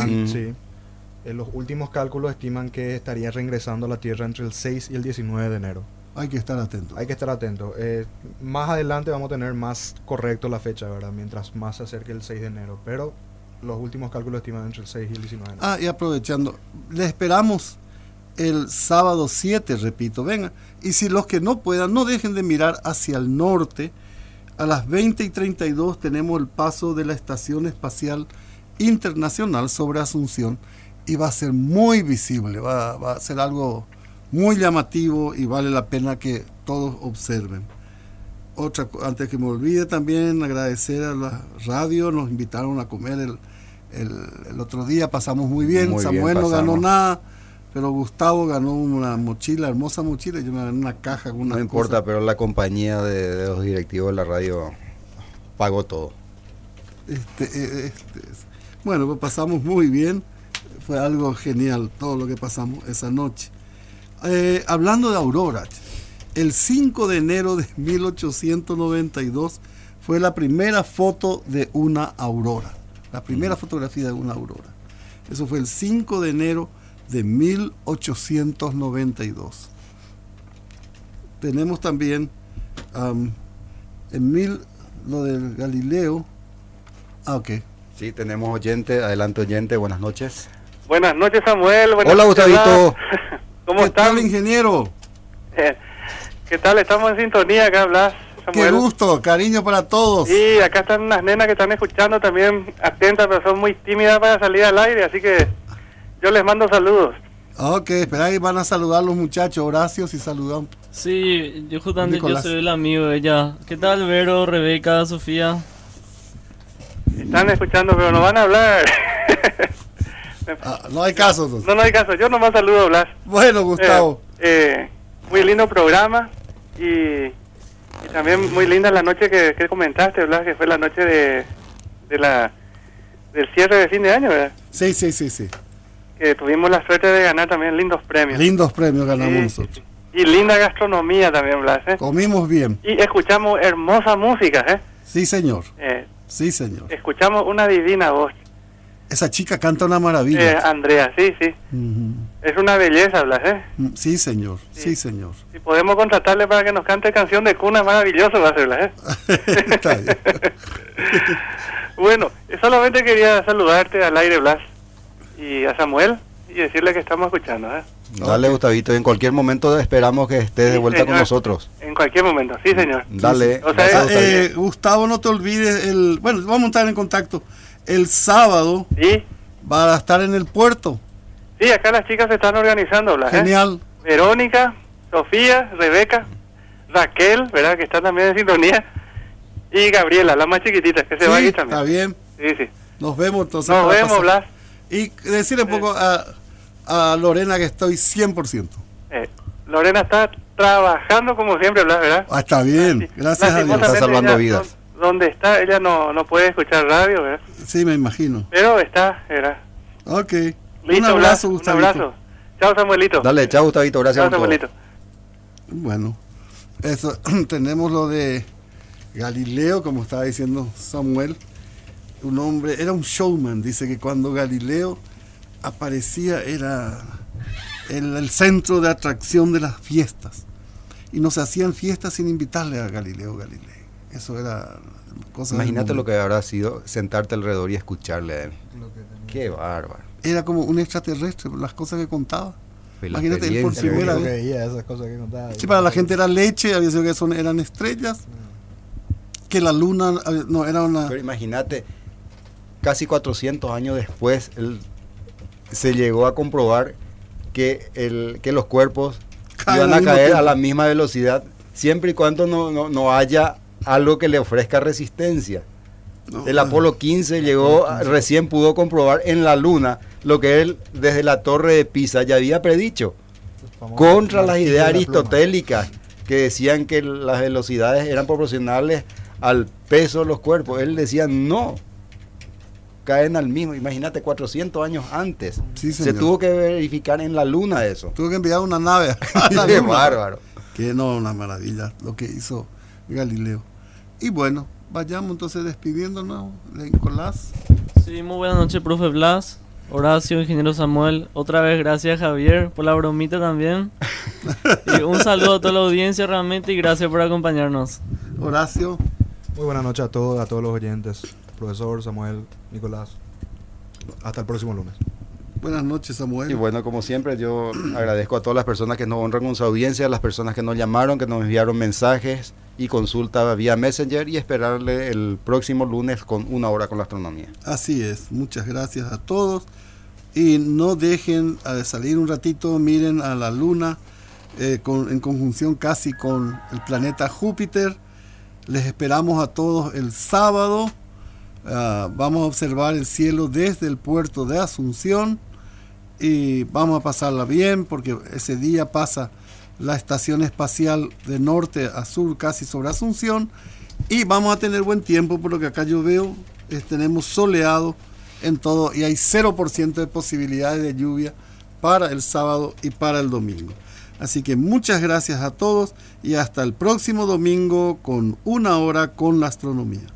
En los últimos cálculos estiman que estaría reingresando a la Tierra entre el 6 y el 19 de enero. Hay que estar atento. Hay que estar atento. Eh, más adelante vamos a tener más correcto la fecha, ¿verdad? Mientras más se acerque el 6 de enero. Pero los últimos cálculos estiman entre el 6 y el 19 de enero. Ah, y aprovechando, le esperamos el sábado 7, repito, venga. Y si los que no puedan, no dejen de mirar hacia el norte. A las 20 y 32 tenemos el paso de la Estación Espacial Internacional sobre Asunción y va a ser muy visible, va, va a ser algo muy llamativo y vale la pena que todos observen. Otra, antes que me olvide también agradecer a la radio, nos invitaron a comer el, el, otro día, pasamos muy bien, Samuel no ganó nada, pero Gustavo ganó una mochila, hermosa mochila, yo me gané una caja con una No importa, pero la compañía de, los directivos de la radio pagó todo. Este, eh, este, bueno, pues pasamos muy bien, fue algo genial todo lo que pasamos esa noche. Eh, hablando de aurora, el 5 de enero de 1892 fue la primera foto de una aurora, la primera fotografía de una aurora. Eso fue el 5 de enero de 1892. Tenemos también en mil, lo del Galileo. Ah, ok. Sí, tenemos oyente, adelante oyente, buenas noches. Buenas noches Samuel. Hola Gustavito. ¿Cómo están? ingeniero? Eh, ¿Qué tal? Estamos en sintonía acá, Blas. Qué gusto, cariño para todos. Sí, acá están unas nenas que están escuchando también atentas, pero son muy tímidas para salir al aire, así que yo les mando saludos. Ok, espera ahí van a saludar los muchachos, Horacio, si saludan. Sí, yo justamente yo soy el amigo de ella. ¿Qué tal, Vero, Rebeca, Sofía? Están escuchando, pero no van a hablar. Ah, no hay caso. No, no hay caso. Yo nomás saludo, Blas. Bueno, Gustavo. Eh, eh, muy lindo programa y, también muy linda la noche que, comentaste, Blas, que fue la noche de, de la del cierre de fin de año, ¿verdad? Sí, sí, sí, sí. Que tuvimos la suerte de ganar también lindos premios. Lindos premios ganamos nosotros. Y linda gastronomía también, Blas. ¿eh? Comimos bien. Y escuchamos hermosa música, ¿eh? Sí, señor. sí, señor. Escuchamos una divina voz. Esa chica canta una maravilla. Eh, Andrea, sí, sí. Es una belleza, Blas, ¿eh? Mm, Sí, señor. Sí, señor. Si podemos contratarle para que nos cante canción de cuna, maravilloso va a ser, Blas, ¿eh? Está bien. Bueno, solamente quería saludarte al aire, Blas, y a Samuel, y decirle que estamos escuchando, ¿eh? Dale, Gustavito, en cualquier momento esperamos que estés de Sí, vuelta con nosotros. En cualquier momento, sí, señor. Dale. O sea, Ah, gracias, eh, Gustavo, no te olvides, el, bueno, vamos a estar en contacto. El sábado Sí, va a estar en el puerto. sí, acá las chicas se están organizando, Blas, ¿eh? Genial. Verónica, Sofía, Rebeca, Raquel, ¿verdad? Que están también en sintonía. Y Gabriela, la más chiquitita, que se va aquí también. está bien. Sí, sí. Nos vemos entonces. Nos vemos, pasar. Blas. Y decirle un poco a, a Lorena que estoy 100%. Eh, Lorena está trabajando como siempre, Blas, ¿verdad? Ah, está bien. Gracias a Dios. Está salvando ella, vidas. don- Donde está, ella no, no puede escuchar radio, ¿verdad? Sí, me imagino. Pero está, ¿verdad? Ok. Listo, un abrazo, Blas, un Gustavito. abrazo. Chao, Samuelito. Dale, chao, Gustavito, gracias Chao. Samuelito. Bueno, eso, tenemos lo de Galileo, como estaba diciendo Samuel. Un hombre, era un showman. Dice que cuando Galileo aparecía era el, el centro de atracción de las fiestas. Y no se hacían fiestas sin invitarle a Galileo Galilei. Eso era cosa Imagínate lo que habrá sido sentarte alrededor y escucharle a él. Qué bárbaro. Era como un extraterrestre, las cosas que contaba. Imagínate él por primera vez. que veía, esas cosas que contaba. Sí, para la gente era leche, había sido que son, eran estrellas. Que la luna, eh, no, era una... Pero imagínate, casi 400 años después, se llegó a comprobar que, el, que los cuerpos iban a caer a la misma velocidad, siempre y cuando no, no, no haya algo que le ofrezca resistencia. no, El Apolo 15 llegó, recién pudo comprobar en la Luna lo que él desde la torre de Pisa ya había predicho, contra las ideas la aristotélicas que decían que las velocidades eran proporcionales al peso de los cuerpos. Él decía no, caen al mismo. Imagínate, 400 años antes. Sí, Se tuvo que verificar en la Luna eso. Tuvo que enviar una nave a la Qué luna. bárbaro. Que no, una maravilla lo que hizo Galileo. Y bueno, vayamos entonces despidiéndonos de Nicolás. Sí, muy buenas noches, profe Blas, Horacio, ingeniero Samuel. Otra vez gracias, Javier, por la bromita también. y un saludo a toda la audiencia realmente y gracias por acompañarnos. Horacio, Muy buenas noches a todos, a todos los oyentes. Profesor, Samuel, Nicolás. Hasta el próximo lunes. buenas noches Samuel. Y bueno, como siempre, yo agradezco a todas las personas que nos honran con su audiencia, a las personas que nos llamaron, que nos enviaron mensajes y consulta vía Messenger y esperarle el próximo lunes con una hora con la astronomía. Así es, muchas gracias a todos. Y no dejen de salir un ratito, miren a la luna eh, con- en conjunción casi con el planeta Júpiter. Les esperamos a todos el sábado. Ah, vamos a observar el cielo desde el puerto de Asunción y vamos a pasarla bien porque ese día pasa la estación espacial de norte a sur casi sobre Asunción y vamos a tener buen tiempo por lo que acá yo veo eh, tenemos soleado en todo y hay 0% de posibilidades de lluvia para el sábado y para el domingo. Así que muchas gracias a todos y hasta el próximo domingo con una hora con la astronomía.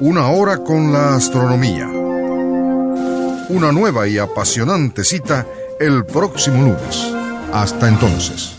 Una hora con la astronomía. Una nueva y apasionante cita el próximo lunes. Hasta entonces.